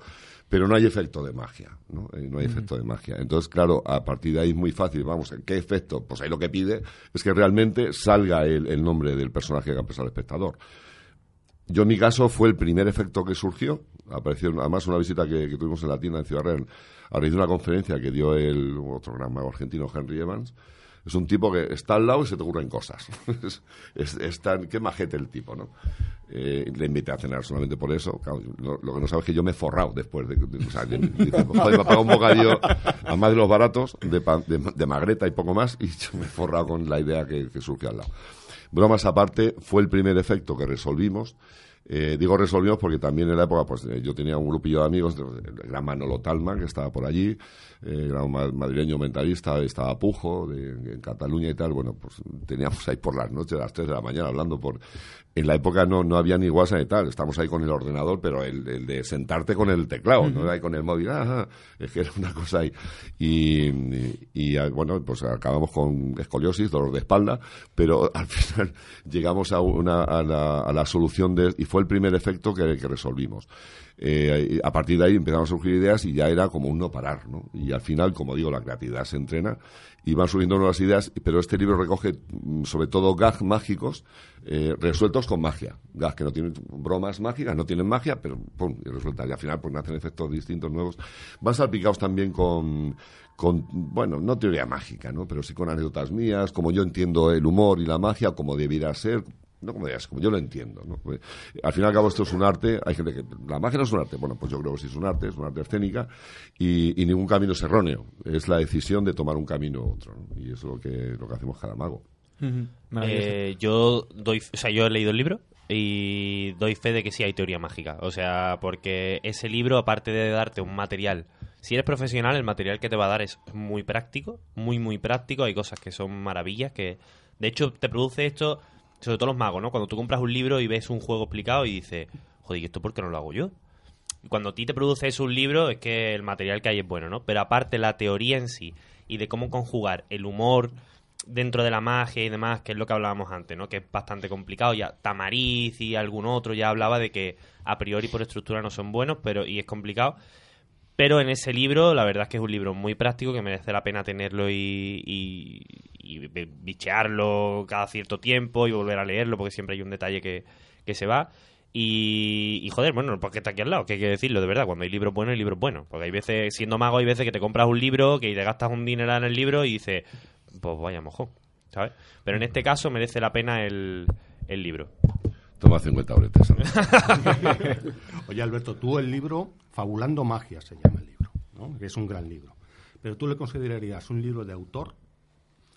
H: Pero no hay efecto de magia, ¿no? Eh, no hay efecto de magia. Entonces, claro, a partir de ahí es muy fácil, vamos, ¿qué efecto? Pues ahí lo que pide es que realmente salga el, el nombre del personaje que ha el espectador. Yo en mi caso fue el primer efecto que surgió. Apareció además una visita que, tuvimos en la tienda en Ciudad Real a raíz de una conferencia que dio el otro gran mago argentino, Henry Evans. Es un tipo que está al lado y se te ocurren cosas. es, es, es tan, qué majete el tipo, ¿no? Eh, le invité a cenar solamente por eso. Lo, que no sabes es que yo me he forrado después de... que- joder, me un bocadillo a más de los baratos, de, magreta y poco más, y me he forrado con la idea que, que surgió al lado. Bromas aparte, fue el primer efecto que resolvimos. Eh, digo resolvimos porque también en la época pues eh, yo tenía un grupillo de amigos, el gran Manolo Talma, que estaba por allí, eh, gran ma- madrileño mentalista, estaba Pujo, de, en Cataluña y tal, bueno, pues teníamos ahí por las noches, a las 3 de la mañana, hablando por... En la época no, no había ni WhatsApp y tal, estamos ahí con el ordenador, pero el, el de sentarte con el teclado, no era ahí con el móvil, ah, es que era una cosa ahí. Y, y, y, ah, bueno, pues acabamos con escoliosis, dolor de espalda, pero al final llegamos a, una, a, la, a la solución de, y fue el primer efecto que, que resolvimos. Eh, a partir de ahí empezaron a surgir ideas y ya era como un no parar, ¿no? Y al final, como digo, la creatividad se entrena y van surgiendo nuevas ideas, pero este libro recoge mm, sobre todo gags mágicos eh, resueltos con magia. Gags que no tienen bromas mágicas, no tienen magia, pero y resueltas. Y al final pues nacen efectos distintos, nuevos. Van salpicados también con, bueno, no teoría mágica, ¿no? Pero sí con anécdotas mías, como yo entiendo el humor y la magia, como debiera ser, no como ser, como yo lo entiendo, ¿no? Pues, al fin y al cabo esto es un arte, hay gente que, la magia no es un arte, bueno, pues yo creo que sí es un arte, es un arte escénica, y, ningún camino es erróneo, es la decisión de tomar un camino u otro. Y eso es lo que, lo que hacemos cada mago.
D: Eh, yo doy, o sea, yo he leído el libro y doy fe de que sí hay teoría mágica. O sea, porque ese libro, aparte de darte un material, si eres profesional, el material que te va a dar es muy práctico, muy, muy práctico. Hay cosas que son maravillas, que de hecho te produce esto, sobre todo los magos, ¿no? Cuando tú compras un libro y ves un juego explicado y dices, joder, ¿y esto por qué no lo hago yo? Y cuando a ti te produce eso un libro, es que el material que hay es bueno, ¿no? Pero aparte la teoría en sí y de cómo conjugar el humor dentro de la magia y demás, que es lo que hablábamos antes, ¿no? Que es bastante complicado. Ya Tamariz y algún otro ya hablaba de que a priori por estructura no son buenos, pero y es complicado. Pero en ese libro, la verdad es que es un libro muy práctico que merece la pena tenerlo y, y, y bi- bichearlo cada cierto tiempo y volver a leerlo porque siempre hay un detalle que, que se va. Y, y, joder, bueno, porque está aquí al lado, que hay que decirlo de verdad. Cuando hay libros buenos, hay libros buenos. Porque hay veces, siendo mago, hay veces que te compras un libro, que te gastas un dinero en el libro y dices, pues vaya mojón, ¿sabes? Pero en este caso merece la pena el, el libro.
H: Toma 50 euretes.
F: Oye, Alberto, tú el libro Fabulando Magia se llama el libro, ¿no? que es un gran libro. Pero tú le considerarías un libro de autor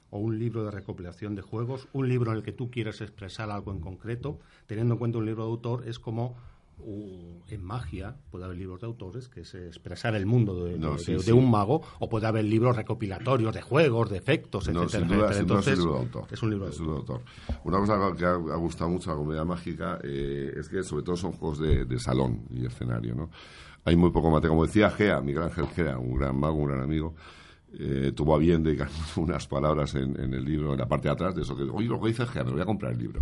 F: o un libro de recopilación de juegos, un libro en el que tú quieres expresar algo en concreto, teniendo en cuenta un libro de autor es como uh, en magia puede haber libros de autores que es expresar el mundo de,
H: No,
F: de-
H: sí,
F: de- de
H: sí.
F: un mago o puede haber libros recopilatorios de juegos, de efectos,
H: No,
F: etcétera,
H: sin duda,
F: etcétera.
H: sin duda es un
F: Entonces,
H: libro de autor.
F: es un libro de
H: autor. Una cosa que ha, gustado mucho a la comunidad mágica eh, es que sobre todo son juegos de, de salón y escenario, ¿no? Hay muy poco material. Como decía Gea, Miguel Ángel Gea, un gran mago, un gran amigo, eh, tuvo a bien dedicar unas palabras en, en el libro, en la parte de atrás, de eso que, oye, lo que dice Gea, me voy a comprar el libro.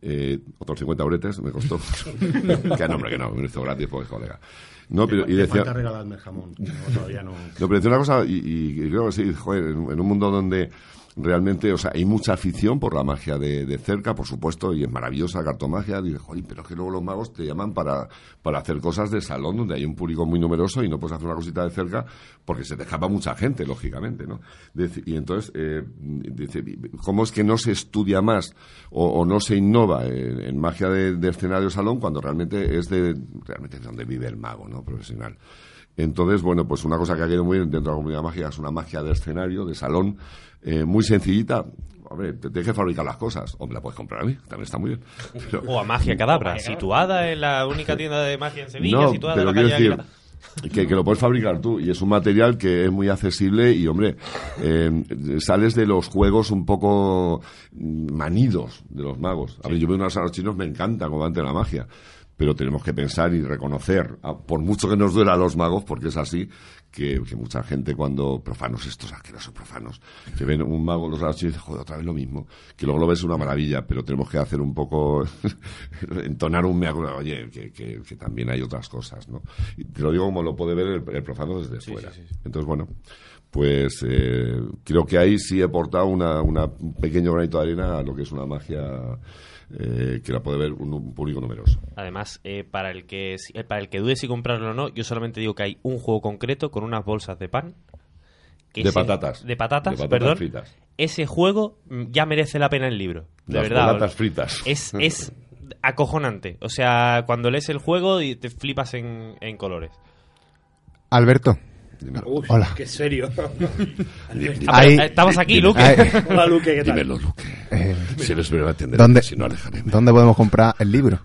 H: Eh, otros 50 bretes me costó. que no, hombre, que no, me lo hizo gratis porque colega. No, pero, y decía,
F: falta regalarme jamón. que no, todavía no.
H: no, pero decía una cosa, y, y- y creo que sí, joder, en, en un mundo donde realmente, o sea, hay mucha afición por la magia de, de cerca, por supuesto, y es maravillosa cartomagia, dices, joder, pero es que luego los magos te llaman para, para hacer cosas de salón donde hay un público muy numeroso y no puedes hacer una cosita de cerca porque se te escapa mucha gente, lógicamente, ¿no? Y entonces, eh, dice, ¿cómo es que no se estudia más o, no se innova en, magia de, de escenario salón cuando realmente es de, realmente donde vive el mago, ¿no? Profesional. Entonces, bueno, pues una cosa que ha quedado muy bien dentro de la comunidad mágica es una magia de escenario, de salón, eh, muy sencillita. Hombre, te tienes que fabricar las cosas. O me la puedes comprar a mí, también está muy bien. Pero-
D: O a Magia Cadabra, situada en la única tienda de magia en Sevilla,
H: no,
D: situada en
H: pero
D: la
H: quiero
D: calle
H: decir que, que lo puedes fabricar tú y es un material que es muy accesible y, hombre, eh, sales de los juegos un poco mm, manidos de los magos. A ver, yo veo unos a los chinos, me encanta como ante la magia, pero tenemos que pensar y reconocer, por mucho que nos duela a los magos, porque es así, que, que mucha gente cuando, profanos estos asquerosos profanos, que ven un mago los chinos y dicen, joder, otra vez lo mismo, que luego lo ves una maravilla, pero tenemos que hacer un poco, entonar un mea oye, que, que- que también hay otras cosas, ¿no? Y te lo digo como lo puede ver el, el profano desde fuera. Entonces, bueno, pues eh, creo que ahí sí he aportado una, una- un pequeño granito de arena a lo que es una magia eh, que la puede ver un, un público numeroso.
D: Además, eh, para el que si- eh, para el que dude si comprarlo o no, yo solamente digo que hay un juego concreto con unas bolsas de pan
H: De
D: ese-
H: patatas.
D: De patatas,
H: De patatas
D: perdón.
H: fritas.
D: Ese juego mm, ya merece la pena el libro. De
H: Las
D: verdad.
H: patatas fritas.
D: Es, es acojonante. O sea, cuando lees el juego y te flipas en, en colores.
E: Alberto.
C: Uy,
E: Hola.
C: qué serio.
E: Ahí-
D: Estamos aquí,
E: Dime-
D: Luque.
E: ahí-
C: Hola, Luque, ¿qué tal?
H: Dímelo, Luque.
E: Eh,
H: Si eres breve, atenderé,
E: ¿Dónde,
H: si no, alejaré.
E: ¿Dónde podemos comprar el libro?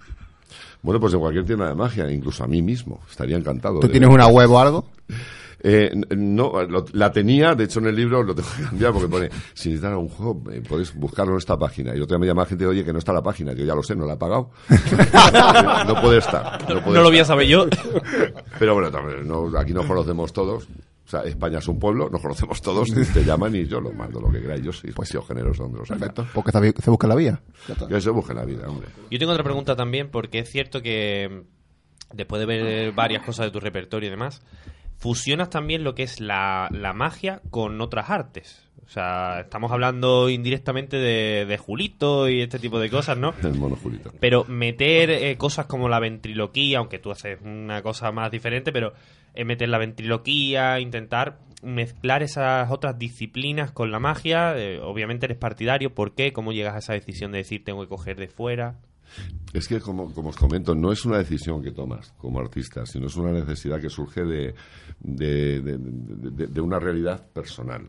H: Bueno, pues en cualquier tienda de magia, incluso a mí mismo. Estaría encantado.
E: ¿Tú
H: de-
E: tienes una web o algo?
H: Eh, no, lo- la tenía, de hecho en el libro lo tengo que cambiar porque pone, si necesitas algún juego, eh, podéis buscarlo en esta página. Y otra vez me llama gente, oye, que no está la página. Yo ya lo sé, no la he pagado. no puede estar. No, puede
D: No lo voy a saber yo.
H: Pero bueno, también, no- aquí nos conocemos todos. O sea, España es un pueblo, nos conocemos todos, te llaman y yo los mando lo que queráis. Yo soy pues, generoso donde los saca.
E: Porque se busca la vía.
H: Que se busque la vida, hombre.
D: Yo tengo otra pregunta también, porque es cierto que mm, después de ver varias cosas de tu repertorio y demás, fusionas también lo que es la, la magia con otras artes. O sea, estamos hablando indirectamente de, de Julito y este tipo de cosas, ¿no?
H: El mono Julito.
D: Pero meter eh, cosas como la ventriloquía, aunque tú haces una cosa más diferente, pero eh, meter la ventriloquía, intentar mezclar esas otras disciplinas con la magia. eh, obviamente eres partidario. ¿Por qué? ¿Cómo llegas a esa decisión de decir tengo que coger de fuera?
H: Es que, como, como os comento, no es una decisión que tomas como artista, sino es una necesidad que surge de, de, de- una realidad personal.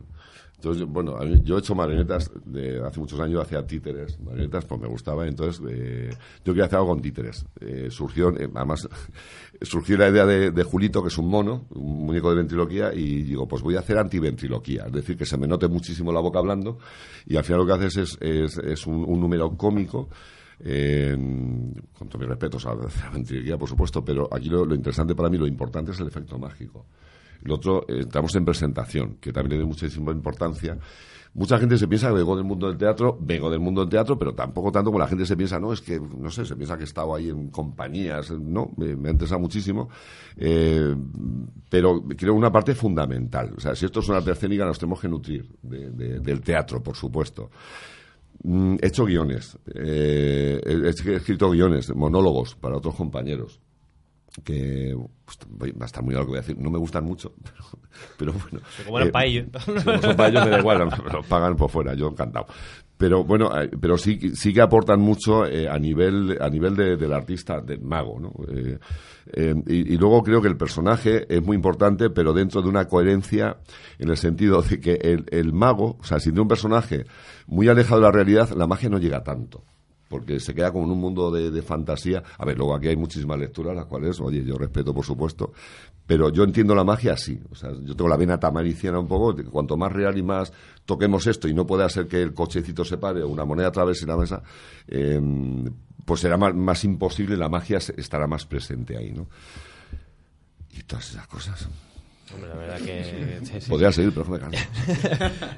H: Entonces, bueno, yo he hecho marionetas de hace muchos años, hacía títeres, marionetas, pues me gustaba, entonces eh, yo quería hacer algo con títeres. Eh, surgió, eh, además, surgió la idea de, de Julito, que es un mono, un muñeco de ventriloquía, y digo, pues voy a hacer antiventriloquía, es decir, que se me note muchísimo la boca hablando, y al final lo que haces es, es, un número cómico, con todos mis respetos a la ventriloquía, por supuesto, pero aquí lo, interesante para mí, lo importante es el efecto mágico. Lo otro, eh, entramos en presentación, que también tiene muchísima importancia. Mucha gente se piensa que vengo del mundo del teatro, vengo del mundo del teatro, pero tampoco tanto como la gente se piensa, no, es que, no sé, se piensa que he estado ahí en compañías, no, me, me ha interesado muchísimo, eh, pero creo una parte fundamental. O sea, si esto es una arte escénica, nos tenemos que nutrir de- del teatro, por supuesto. Mm, He hecho guiones, eh, he escrito guiones, monólogos para otros compañeros que pues, voy- va a estar muy mal lo que voy a decir, no me gustan mucho, pero, pero bueno.
D: Como eran pa' ellos.
H: si como son para ellos me da igual, me lo pagan por fuera, yo encantado. Pero bueno, eh, pero sí, sí que aportan mucho eh, a nivel a nivel de- del artista, del mago, ¿no? Eh, eh, y, y luego creo que el personaje es muy importante, pero dentro de una coherencia en el sentido de que el, el mago, o sea, si tiene un personaje muy alejado de la realidad, la magia no llega tanto porque se queda como en un mundo de, de fantasía. A ver, luego aquí hay muchísimas lecturas, las cuales, oye, yo respeto, por supuesto, pero yo entiendo la magia así. O sea, yo tengo la vena tamariciana un poco, de que cuanto más real y más toquemos esto y no puede hacer que el cochecito se pare una moneda atravese la mesa, eh, pues será más, más imposible, la magia estará más presente ahí, ¿no? Y todas esas cosas.
D: Hombre, la verdad que... sí, sí.
H: Podría seguir, pero no me canso.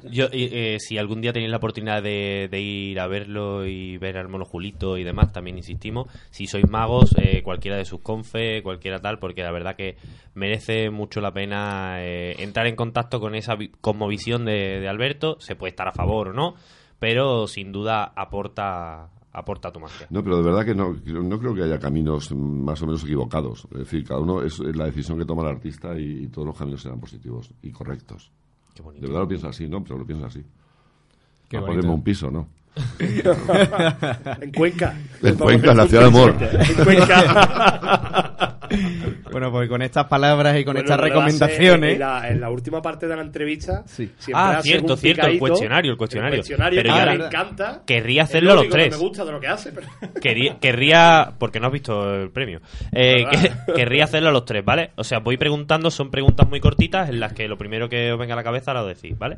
D: Yo, eh, eh, si algún día tenéis la oportunidad de, de ir a verlo y ver al mono Julito y demás, también insistimos. Si sois magos, eh, cualquiera de sus confe, cualquiera tal, porque la verdad que merece mucho la pena eh, entrar en contacto con esa vi- cosmovisión de, de Alberto. Se puede estar a favor o no, pero sin duda aporta aporta tu magia.
H: No, pero de verdad que no, creo- no creo que haya caminos más o menos equivocados. Es decir, cada uno es la decisión que toma el artista y, y todos los caminos serán positivos y correctos.
D: Qué bonito.
H: De verdad lo pienso así, ¿no? Pero lo pienso así.
B: Qué
H: a ponerme un piso, ¿no?
C: en Cuenca.
H: En Cuenca, en la ciudad de amor.
C: En Cuenca.
B: Bueno, pues con estas palabras y con
C: Bueno,
B: estas recomendaciones.
C: En la, en la última parte de la entrevista. siempre
D: Ah,
C: hace
D: cierto,
C: un
D: cierto, el cuestionario, el cuestionario.
C: El cuestionario
D: Pero yo
C: me encanta.
D: querría hacerlo
C: lo
D: los tres.
C: me gusta de lo que hace. Pero...
D: Quería, querría, porque no has visto el premio, eh, que- querría hacerlo a los tres, ¿vale? O sea, voy preguntando, son preguntas muy cortitas en las que lo primero que os venga a la cabeza lo decís, ¿vale?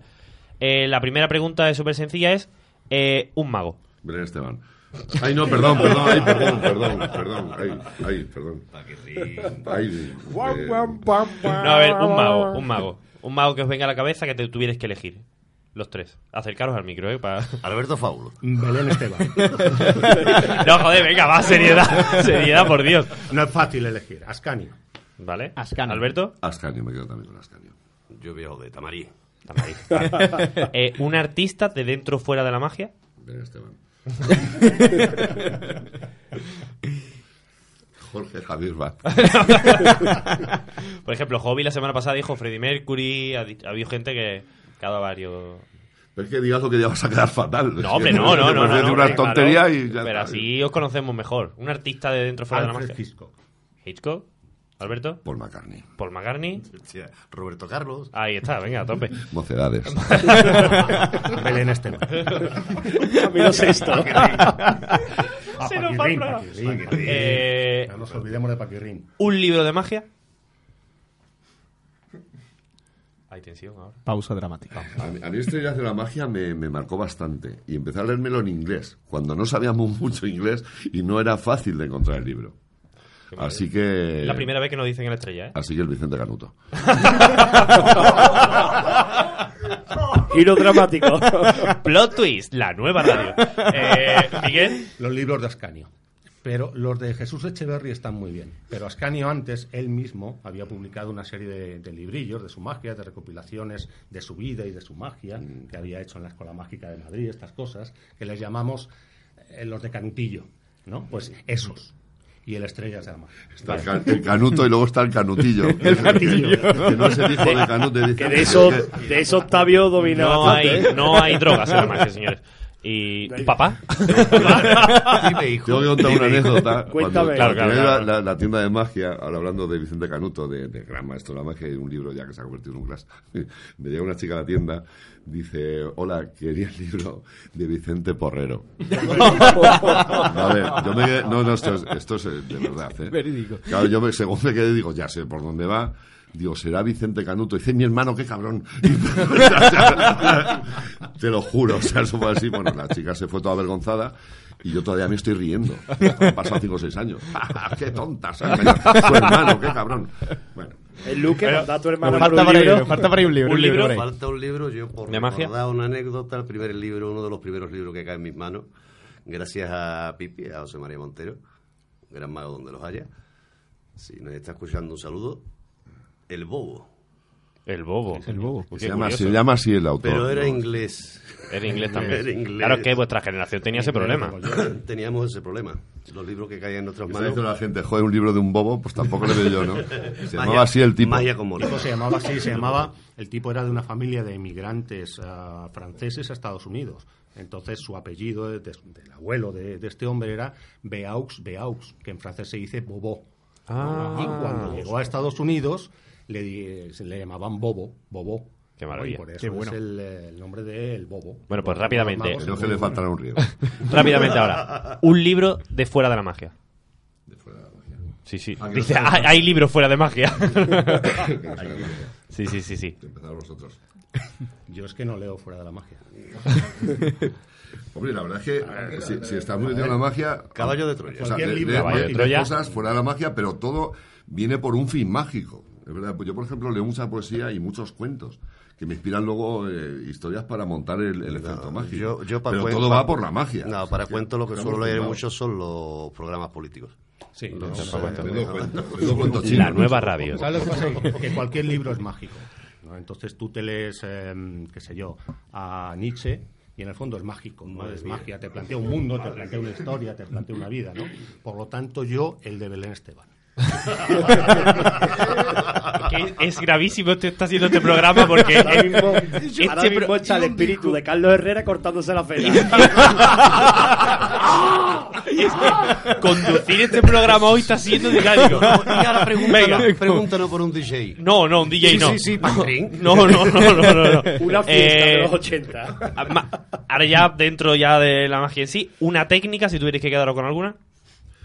D: Eh, la primera pregunta es súper sencilla, es eh, un mago.
H: Belén Esteban. Ay, no, perdón, perdón, ay, perdón, perdón, perdón, ay, ay, perdón. Ay, eh,
D: No, a ver, un mago, un mago. Un mago que os venga a la cabeza que te tuvierais que elegir. Los tres. Acercaros al micro, ¿eh? Para...
G: Alberto Faulo.
F: Belén Esteban.
D: no, joder, venga, va, seriedad. Seriedad, por Dios.
F: No es fácil elegir. Ascanio.
D: ¿Vale? ¿Alberto?
H: Ascanio, me quedo también con Ascanio.
G: Yo veo de Tamarí.
D: Tamarí. Eh, ¿Un artista de dentro o fuera de la magia?
H: Belén Esteban. Jorge Javier Vaz.
D: Por ejemplo, Hobby la semana pasada dijo Freddie Mercury, ha, ha habido gente que cada varios...
H: Pero es que digas lo que ya vas a quedar fatal.
D: No, hombre, no, no, no. No, no,
H: una
D: hombre,
H: tontería
D: claro.
H: y ya
D: Pero
H: está.
D: así os conocemos mejor. Un artista de dentro fuera de la
F: Alfred
D: magia.
F: Hitchcock.
D: Hitchcock. Alberto.
H: Paul McCartney.
D: Paul McCartney.
G: Roberto Carlos.
D: Ahí está, venga, a tope.
H: Mocedades.
F: Belén Esteban.
C: Camilo.
F: Ah,
D: Se.
F: Paquirrín.
D: Eh,
F: No nos olvidemos de Paquirrín.
D: Un libro de magia. Hay tensión ahora.
B: Pausa dramática.
H: A mí, a mí de la Magia me, me marcó bastante y empecé a leérmelo en inglés, cuando no sabíamos mucho inglés y no era fácil de encontrar el libro. Así que...
D: Es la primera vez que nos dicen en la estrella, ¿eh?
H: Así que el Vicente Canuto.
C: Giro dramático.
D: Plot twist, la nueva radio. Eh, Miguel.
F: Los libros de Ascanio. Pero los de Jesús Echeverry están muy bien. Pero Ascanio antes, él mismo, había publicado una serie de, de librillos de su magia, de recopilaciones de su vida y de su magia, que había hecho en la Escuela Mágica de Madrid, estas cosas, que les llamamos eh, los de Canutillo, ¿no? Pues esos. Y el Estrellas de la Magia.
H: Está el, ca- el Canuto y luego está el Canutillo.
F: El Canutillo.
H: que no es el hijo de Canuto.
C: Que de eso, de eso Octavio domina
D: No hay, no hay drogas en la magia, señores. ¿Y tu papá?
G: Dime, hijo.
H: Tengo que contar una anécdota.
C: Cuéntame.
H: Cuando,
D: Claro, claro, claro.
H: La, la tienda de magia, ahora hablando de Vicente Canuto, de, de gran maestro de la magia, y un libro ya que se ha convertido en un clásico. Me llega una chica a la tienda, dice, hola, quería el libro de Vicente Porrero. a ver, yo me quedé- no, no, esto es, esto es eh, de verdad, ¿eh?
B: Verídico.
H: Claro, yo me, según me quedé, digo, ya sé por dónde va. Digo, será Vicente Canuto. Dice, mi hermano, qué cabrón. Te lo juro, o sea, eso fue así. Bueno, la chica se fue toda avergonzada y yo todavía me estoy riendo. Han pasado cinco o seis años. ¡Qué tonta! ¿sabes? Su hermano, qué cabrón. Bueno,
C: El Luque
D: Pero-
C: manda a tu hermano
B: Falta
C: por un libro.
B: falta por ahí un libro.
D: Un libro.
B: por.
G: Falta un libro, yo por
D: ¿De magia?
G: recordar una anécdota, el primer libro, uno de los primeros libros que cae en mis manos, gracias a Pipi, a José María Montero, gran mago donde los haya. Si nos está escuchando, un saludo. El Bobo.
D: El bobo.
B: El bobo.
H: Se llama,
D: curioso.
H: se llama así el autor.
G: Pero era inglés.
D: Era inglés también.
G: Era inglés.
D: Claro que vuestra generación tenía ese problema.
G: Teníamos ese problema. Los libros que caían en nuestras manos.
H: la gente, joder, un libro de un bobo, pues tampoco le veo yo, ¿no? Se llamaba así el tipo.
F: El
G: mono.
F: tipo se llamaba así, se llamaba, el tipo era de una familia de emigrantes ah, franceses a Estados Unidos. Entonces su apellido de- de- del abuelo de, de este hombre era Beaux Beaux, que en francés se dice Bobo.
D: Ah.
F: Y cuando llegó a Estados Unidos le, se le llamaban Bobo, Bobo.
D: Qué maravilla.
F: Y por eso
B: Qué bueno.
F: es el, el nombre de el Bobo.
D: Bueno, pues rápidamente.
H: Creo
F: se
H: le faltará un río.
D: Rápidamente ahora. Un libro de fuera de la magia. Sí, sí.
H: Ah,
D: Dice,
H: no
D: hay, hay libros fuera de magia.
H: No la magia.
D: sí, sí, sí, sí.
H: Empezar vosotros.
F: Yo es que no leo fuera de la magia.
H: Hombre, la verdad es que si, si está muy metido en la magia...
G: Caballo de Troya.
H: O sea,
D: Caballo de
H: le-
D: Troya.
H: cosas fuera de la magia, pero todo viene por un fin mágico. Es verdad, pues yo, por ejemplo, leo mucha poesía y muchos cuentos que me inspiran luego eh, historias para montar el, el efecto mágico.
G: Yo, yo para
H: pero
G: cuento-
H: todo va por la magia.
G: No, para
H: Es que
G: cuento lo que
H: estamos
G: suelo leer mucho son los programas políticos.
F: Sí,
G: Los-
F: no,
G: eh,
D: La nueva radio.
F: ¿Sabes lo que pasa? Que cualquier libro es mágico. ¿no? Entonces tú te lees, eh, qué sé yo, a Nietzsche y en el fondo es mágico, no es magia. Te plantea un mundo, te plantea una historia, te plantea una vida, ¿no? Por lo tanto, yo, el de Belén Esteban.
D: Que es gravísimo este está haciendo este programa porque
C: Ahora mismo,
D: este
C: ahora mismo
D: pro-
C: está el espíritu de Carlos Herrera cortándose la fela.
D: conducir este programa hoy está siendo dinámico.
G: Y ahora pregúntanos,
D: Venga.
G: pregúntanos por un DJ.
D: No, no, un DJ
G: Sí,
D: no.
G: sí, sí, Paquín.
D: No, no, no, no, no, no.
C: Una fiesta
D: Eh,
C: de los 80.
D: ah, Ahora ya dentro ya de la magia en sí, una técnica, si tuvierais que quedaros con alguna.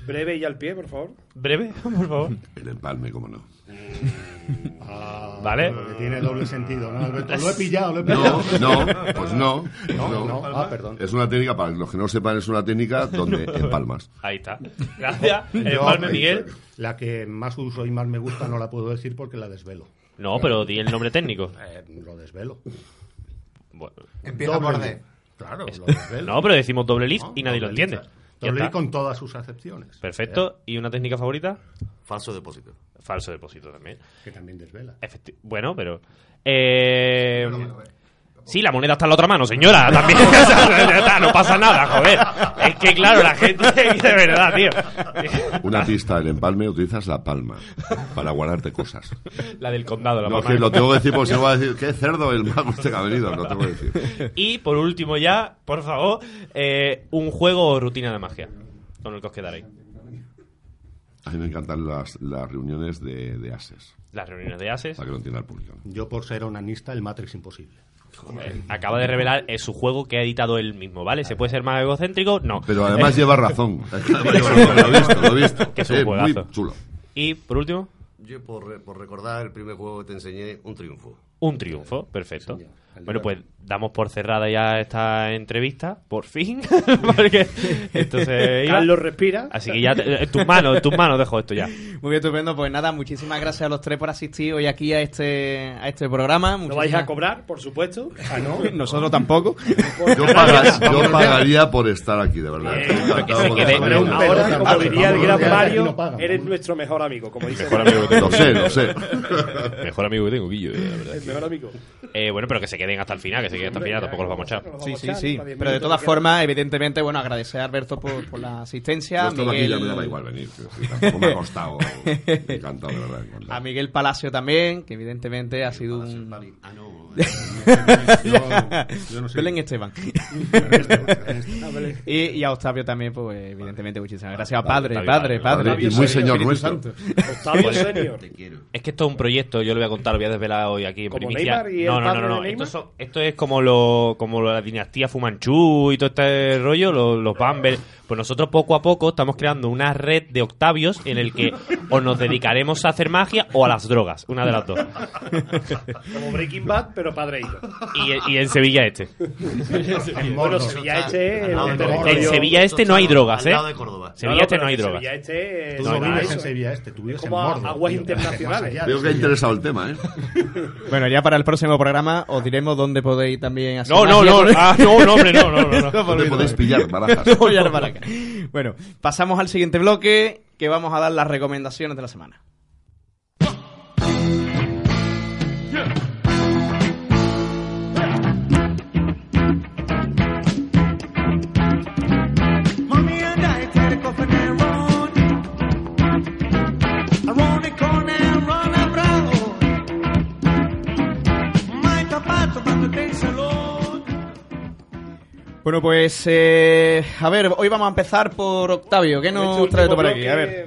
C: Breve y al pie, por favor.
D: Breve, por favor.
H: El empalme, cómo no.
F: Ah,
D: Vale.
F: que tiene doble sentido, ¿no, Alberto? Lo he pillado, lo he pillado.
H: No, no, pues no.
F: No,
H: no.
F: no. Ah, perdón.
H: Es una técnica, para los que no sepan, es una técnica donde empalmas.
D: Ahí está. Gracias. Empalme, Miguel.
F: La que más uso y más me gusta no la puedo decir porque la desvelo.
D: No, pero di el nombre técnico.
F: Eh, lo desvelo.
D: Bueno.
E: Empieza
F: Doble
E: por. D.
F: Claro, lo desvelo.
D: No, pero decimos doble lift
F: No,
D: y nadie lo
F: lift.
D: Está.
F: lift con todas sus acepciones.
D: Perfecto. ¿Y una técnica favorita?
G: Falso depósito.
D: Falso depósito también.
F: Que también desvela.
D: Efecti- bueno, pero. Eh, Sí, la moneda está en la otra mano, señora, también. O sea, ya está, no pasa nada, joder. Es que claro, la gente, de verdad, tío.
H: Una pista, el empalme utilizas la palma para guardarte cosas.
D: La del condado, la
H: No,
D: palma.
H: que lo tengo que decir porque si no va a decir, qué cerdo el mago este que ha venido, lo tengo que decir.
D: Y por último ya, por favor, eh, un juego o rutina de magia con el que os quedaréis.
H: A mí me encantan las, las reuniones de, de ases,
D: Las reuniones de ases.
H: para que lo entienda el público.
F: Yo, por ser onanista, el Matrix imposible.
D: Eh, Acaba de revelar eh, su juego que ha editado él mismo, ¿vale? ¿Se puede ser más egocéntrico? No.
H: Pero además lleva razón. Además lleva razón, Lo he visto, lo he visto.
D: Que es un
H: Eh, muy
D: juegazo.
H: chulo.
D: Y, por último,
G: Yo, por recordar el primer juego que te enseñé, un triunfo.
D: un triunfo. Perfecto. Bueno, pues damos por cerrada ya esta entrevista, por fin. Porque esto se iba.
C: Carlos respira.
D: Así que ya, te- en tus manos, en tus manos dejo esto ya.
B: Muy bien, estupendo. Pues nada, muchísimas gracias a los tres por asistir hoy aquí a este, a este programa.
C: No vais a cobrar, por supuesto. Ah, no.
B: Nosotros tampoco.
H: Yo, paga- yo pagaría por estar aquí, de verdad. Esta
C: Ahora, como diría el gran Mario, eres nuestro mejor amigo, como dice.
D: Mejor amigo que tengo.
H: Lo sé, lo sé.
D: Mejor amigo que tengo, Guillo, eh, la verdad.
C: El mejor amigo.
D: Eh, bueno, pero que se queden hasta el final, que se queden hasta el final, tampoco los vamos a echar.
B: Sí, sí, sí. Pero de todas formas, evidentemente, bueno, agradecer a Alberto por, por la asistencia.
H: Yo estaba aquí,
B: Miguel-
H: ya me daba igual venir. Tampoco me ha costado. Encantado, de verdad. encantado.
B: A Miguel Palacio también, que evidentemente ha sido un...
G: Ah, no.
F: yo no sé.
B: Belén Esteban. y, y a Octavio también, pues evidentemente muchísimas gracias. Padre,
D: Octavio,
B: padre,
D: padre,
B: padre.
H: Y muy señor nuestro.
B: Santo.
C: Octavio Senior.
G: Te quiero.
D: Es que esto es un proyecto, yo lo voy a contar, lo voy a desvelar hoy aquí en
C: ¿Como
D: primicia. No, no, no, no, Esto, esto es como lo, como la dinastía Fumanchu y todo este rollo, los, los Bumble. Pues nosotros poco a poco estamos creando una red de Octavios en el que o nos dedicaremos a hacer magia o a las drogas, una de las dos.
C: Como Breaking Bad, pero padre hijo.
D: Y, y en Sevilla este.
C: Bueno, Sevilla Este es
G: Al lado
C: el
G: de
C: territorio-
G: Córdoba.
D: En Sevilla este no hay drogas,
G: Al
D: ¿eh?
G: lado de Córdoba.
D: Sevilla este no hay drogas.
C: Sevilla Este
F: Tú
C: es-
F: no
C: no,
F: vives
C: eso.
F: en Sevilla Este, tú vives
C: Es
F: en
C: como aguas internacionales.
H: Veo que ha
F: Sevilla.
H: interesado el tema, ¿eh?
B: Bueno, ya para el próximo programa os diremos dónde podéis también hacer
D: No, no, no, ah, no, no, hombre, no, no, no, no.
H: ¿Dónde podéis pillar barajas?
B: No voy Bueno, pasamos al siguiente bloque que vamos a dar las recomendaciones de la semana. Bueno, pues eh, a ver, hoy vamos a empezar por Octavio. ¿Qué
C: Este
B: nos
C: último
B: trae tú por aquí? A ver.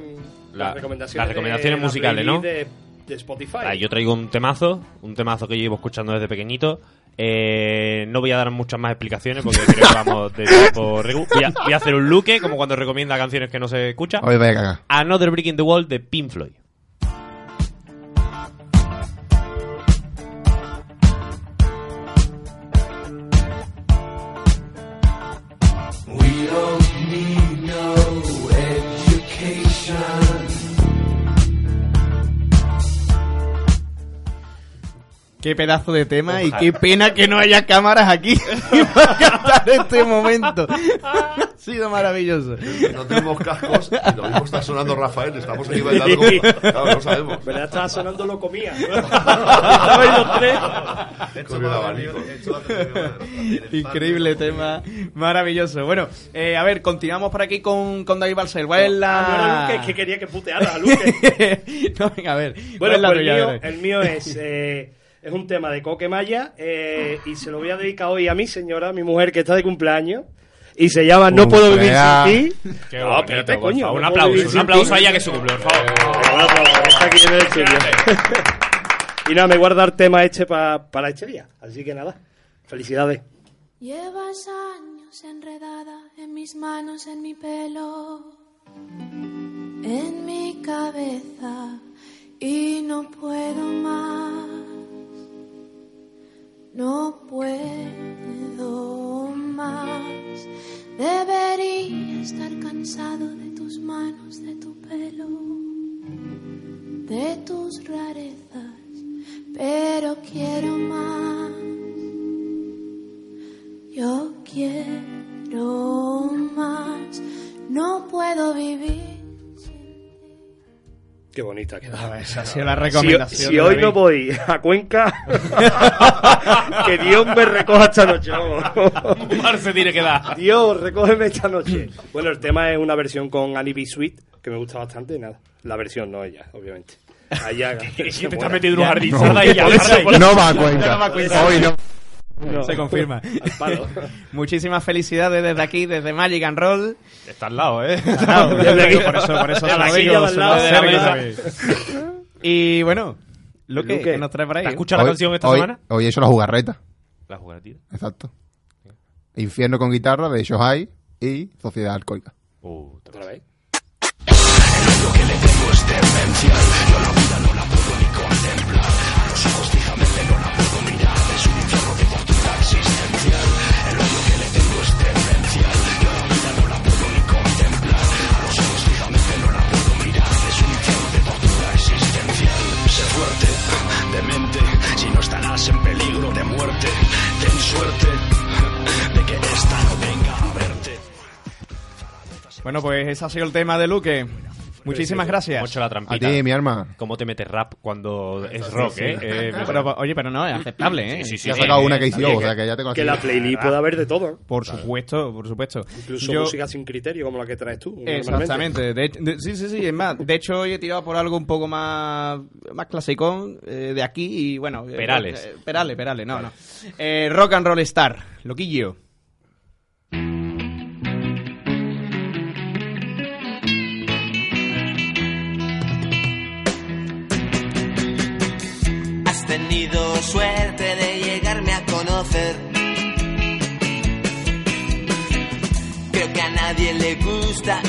D: La-
C: las recomendaciones,
D: las recomendaciones
C: de la
D: musicales, ¿no?
C: De, de Spotify.
D: Ah, yo traigo un temazo, un temazo que llevo escuchando desde pequeñito. Eh, no voy a dar muchas más explicaciones porque creo que vamos de tiempo regu. Voy a, voy a hacer un luque, como cuando recomienda canciones que no se escucha.
E: Hoy voy a cagar.
D: Another Brick in the Wall de Pink Floyd.
B: Qué pedazo de tema y qué pena que no haya cámaras aquí para cantar este momento. ha sido maravilloso.
H: No tenemos cascos y lo mismo está sonando Rafael, estamos aquí bailando. como- Claro, no sabemos.
C: ¿Verdad? Estaba sonando lo comía.
B: Los tres. Increíble tema, maravilloso. Bueno, eh, a ver, continuamos por aquí con, con David Balsel. ¿Cuál es
C: Ah, no era
B: la...?
C: Luque, que quería que puteara a Luque.
B: no, venga, a ver. ¿cuál
C: Bueno, pues el
B: tuya?
C: mío,
B: A ver.
C: el mío es, eh, es un tema de Coque Maya eh, y se lo voy a dedicar hoy a mi señora, mi mujer, que está de cumpleaños. Y se llama No puedo vivir sin ti.
D: Qué
C: no,
D: bonito,
C: espérate, coño.
D: favor.
C: no
D: Un
C: puedo vivir
D: aplauso, un
C: sin
D: aplauso a
C: ti.
D: ella que su cumple, por favor.
C: Venga, un aplauso, está aquí en el estudio. y nada, me guarda el tema este pa- para este día. Así que nada, felicidades.
R: Llevas años enredada en mis manos, en mi pelo, en mi cabeza y no puedo más. No puedo más. Debería estar cansado de tus manos, de tu pelo, de tus rarezas, pero quiero
B: Esa ha sido la recomendación.
C: Si, hoy
B: David.
C: no voy a Cuenca, que Dios me recoja esta noche.
D: se tiene que dar.
C: Dios, recógeme esta noche. Bueno, el tema es una versión con Annie B. Sweet, que me gusta bastante. Nada, la versión, no ella, obviamente. Allá,
D: te estás metiendo y ya.
E: No va a Cuenca. Hoy no.
C: No.
B: Se confirma.
C: Al palo.
B: Muchísimas felicidades desde aquí, desde Magic and Roll.
D: Está al lado, ¿eh?
B: No, por eso, por eso
C: la
B: lo digo.
C: al
B: lo
C: lado de la mesa.
B: Y bueno, Luque. ¿qué nos trae por ahí?
D: ¿Te has escuchado la canción esta
E: hoy,
D: semana?
E: Hoy he hecho la jugarreta.
D: La jugarretita.
E: Exacto. Infierno con guitarra de Shohai y Sociedad Alcohólica.
D: Uh,
C: ¿Otra vez?
S: Sé demente, si no estarás en peligro de muerte, ten suerte de que esta no venga a verte.
B: Bueno, pues ese ha sido el tema de Luque. Muchísimas gracias.
D: Hecho la
E: A ti, mi arma.
D: ¿Cómo te metes rap cuando es rock, eh? Eh,
B: Pero, oye, pero no, es aceptable, ¿eh?
D: Sí, sí, sí.
E: Ya has
D: sí,
E: sacado
D: sí,
E: una que hizo, o sea que ya te
C: Que la playlist puede haber de todo.
B: Por supuesto, por supuesto.
C: Incluso
B: Yo-
C: música sin criterio, como la que traes tú.
B: Exactamente. De, de- sí, sí, sí. Es más, de hecho, hoy he tirado por algo un poco más, más clasicón eh, de aquí y bueno. eh,
D: Perales.
B: eh, Perales, Perales, no, no. Eh, rock and Roll Star, loquillo.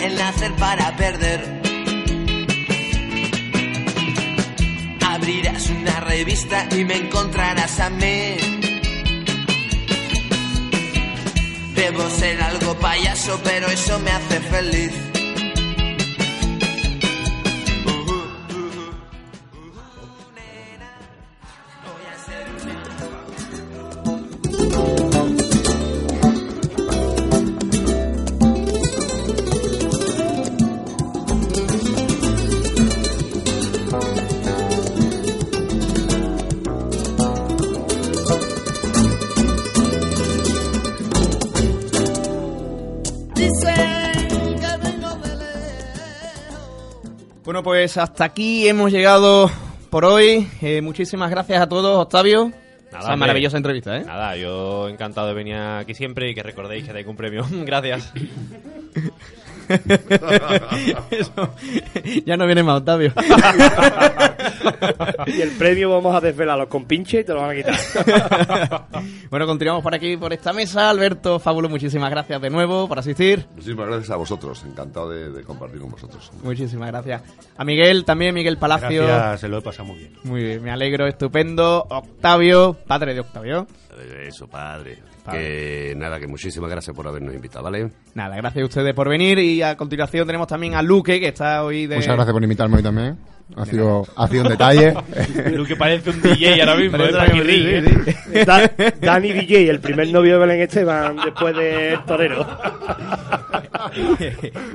T: El nacer para perder. Abrirás una revista y me encontrarás a mí. Debo ser algo payaso, pero eso me hace feliz.
B: Bueno, pues hasta aquí hemos llegado por hoy. Eh, muchísimas gracias a todos, Octavio.
D: Nada, hombre.
B: maravillosa entrevista, ¿eh?
D: Nada, yo encantado de venir aquí siempre y que recordéis que dais un premio. Gracias.
B: Eso. Ya no viene más, Octavio.
C: y el premio vamos a desvelar los compinches y te lo van a quitar.
B: bueno, continuamos por aquí, por esta mesa. Alberto, Fábulo, muchísimas gracias de nuevo por asistir.
H: Muchísimas gracias a vosotros. Encantado de, de compartir con vosotros.
B: Muchísimas gracias. A Miguel también, Miguel Palacio.
F: Gracias, se lo he pasado muy bien.
B: Muy bien, me alegro, estupendo. Octavio, padre de Octavio.
G: Eso, padre. Que nada, que muchísimas gracias por habernos invitado, ¿vale?
B: Nada, gracias a ustedes por venir. Y a continuación tenemos también a Luque, que está hoy de.
E: Muchas gracias por invitarme hoy también. Ha sido, ha sido un detalle.
D: Lo que parece un DJ ahora mismo, ¿eh?
B: una
D: Paquirri,
B: sí,
D: ¿eh?
B: sí, sí.
C: Da- Dani DJ, el primer novio de Belén Esteban después de Torero.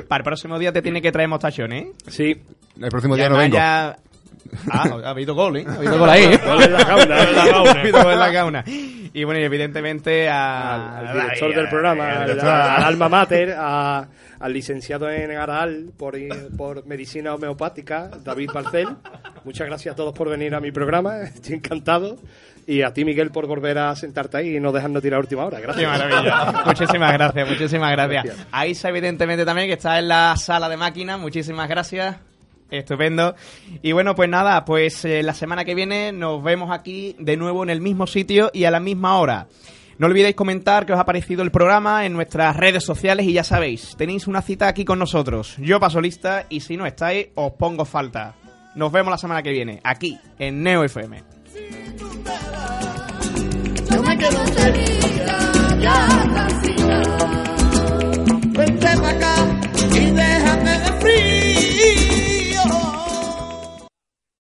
B: Para el próximo día te tiene que traer mostachones, ¿eh?
C: Sí.
E: El próximo día no vengo.
B: ya- Ah, ha habido gol, ¿eh? Ha habido gol ahí. ¿eh?
C: Gol en la gauna,
B: Ha
C: en la gauna.
B: habido gol en la gauna. Y bueno, y evidentemente a-
C: al director del programa,
B: al
C: al alma mater, a- al licenciado en Aral por, por medicina homeopática, David Barcel. Muchas gracias a todos por venir a mi programa, estoy encantado. Y a ti, Miguel, por volver a sentarte ahí y no dejarnos tirar a última hora. Gracias.
B: Qué maravilla. muchísimas gracias, muchísimas gracias.
C: Gracias.
B: Aisa, evidentemente, también, que está en la sala de máquinas. Muchísimas gracias. Estupendo. Y bueno, pues nada, pues eh, la semana que viene nos vemos aquí de nuevo en el mismo sitio y a la misma hora. No olvidéis comentar que os ha parecido el programa en nuestras redes sociales y ya sabéis, tenéis una cita aquí con nosotros. Yo paso lista y si no estáis, os pongo falta. Nos vemos la semana que viene, aquí, en Neo FM.
U: Vente acá y déjame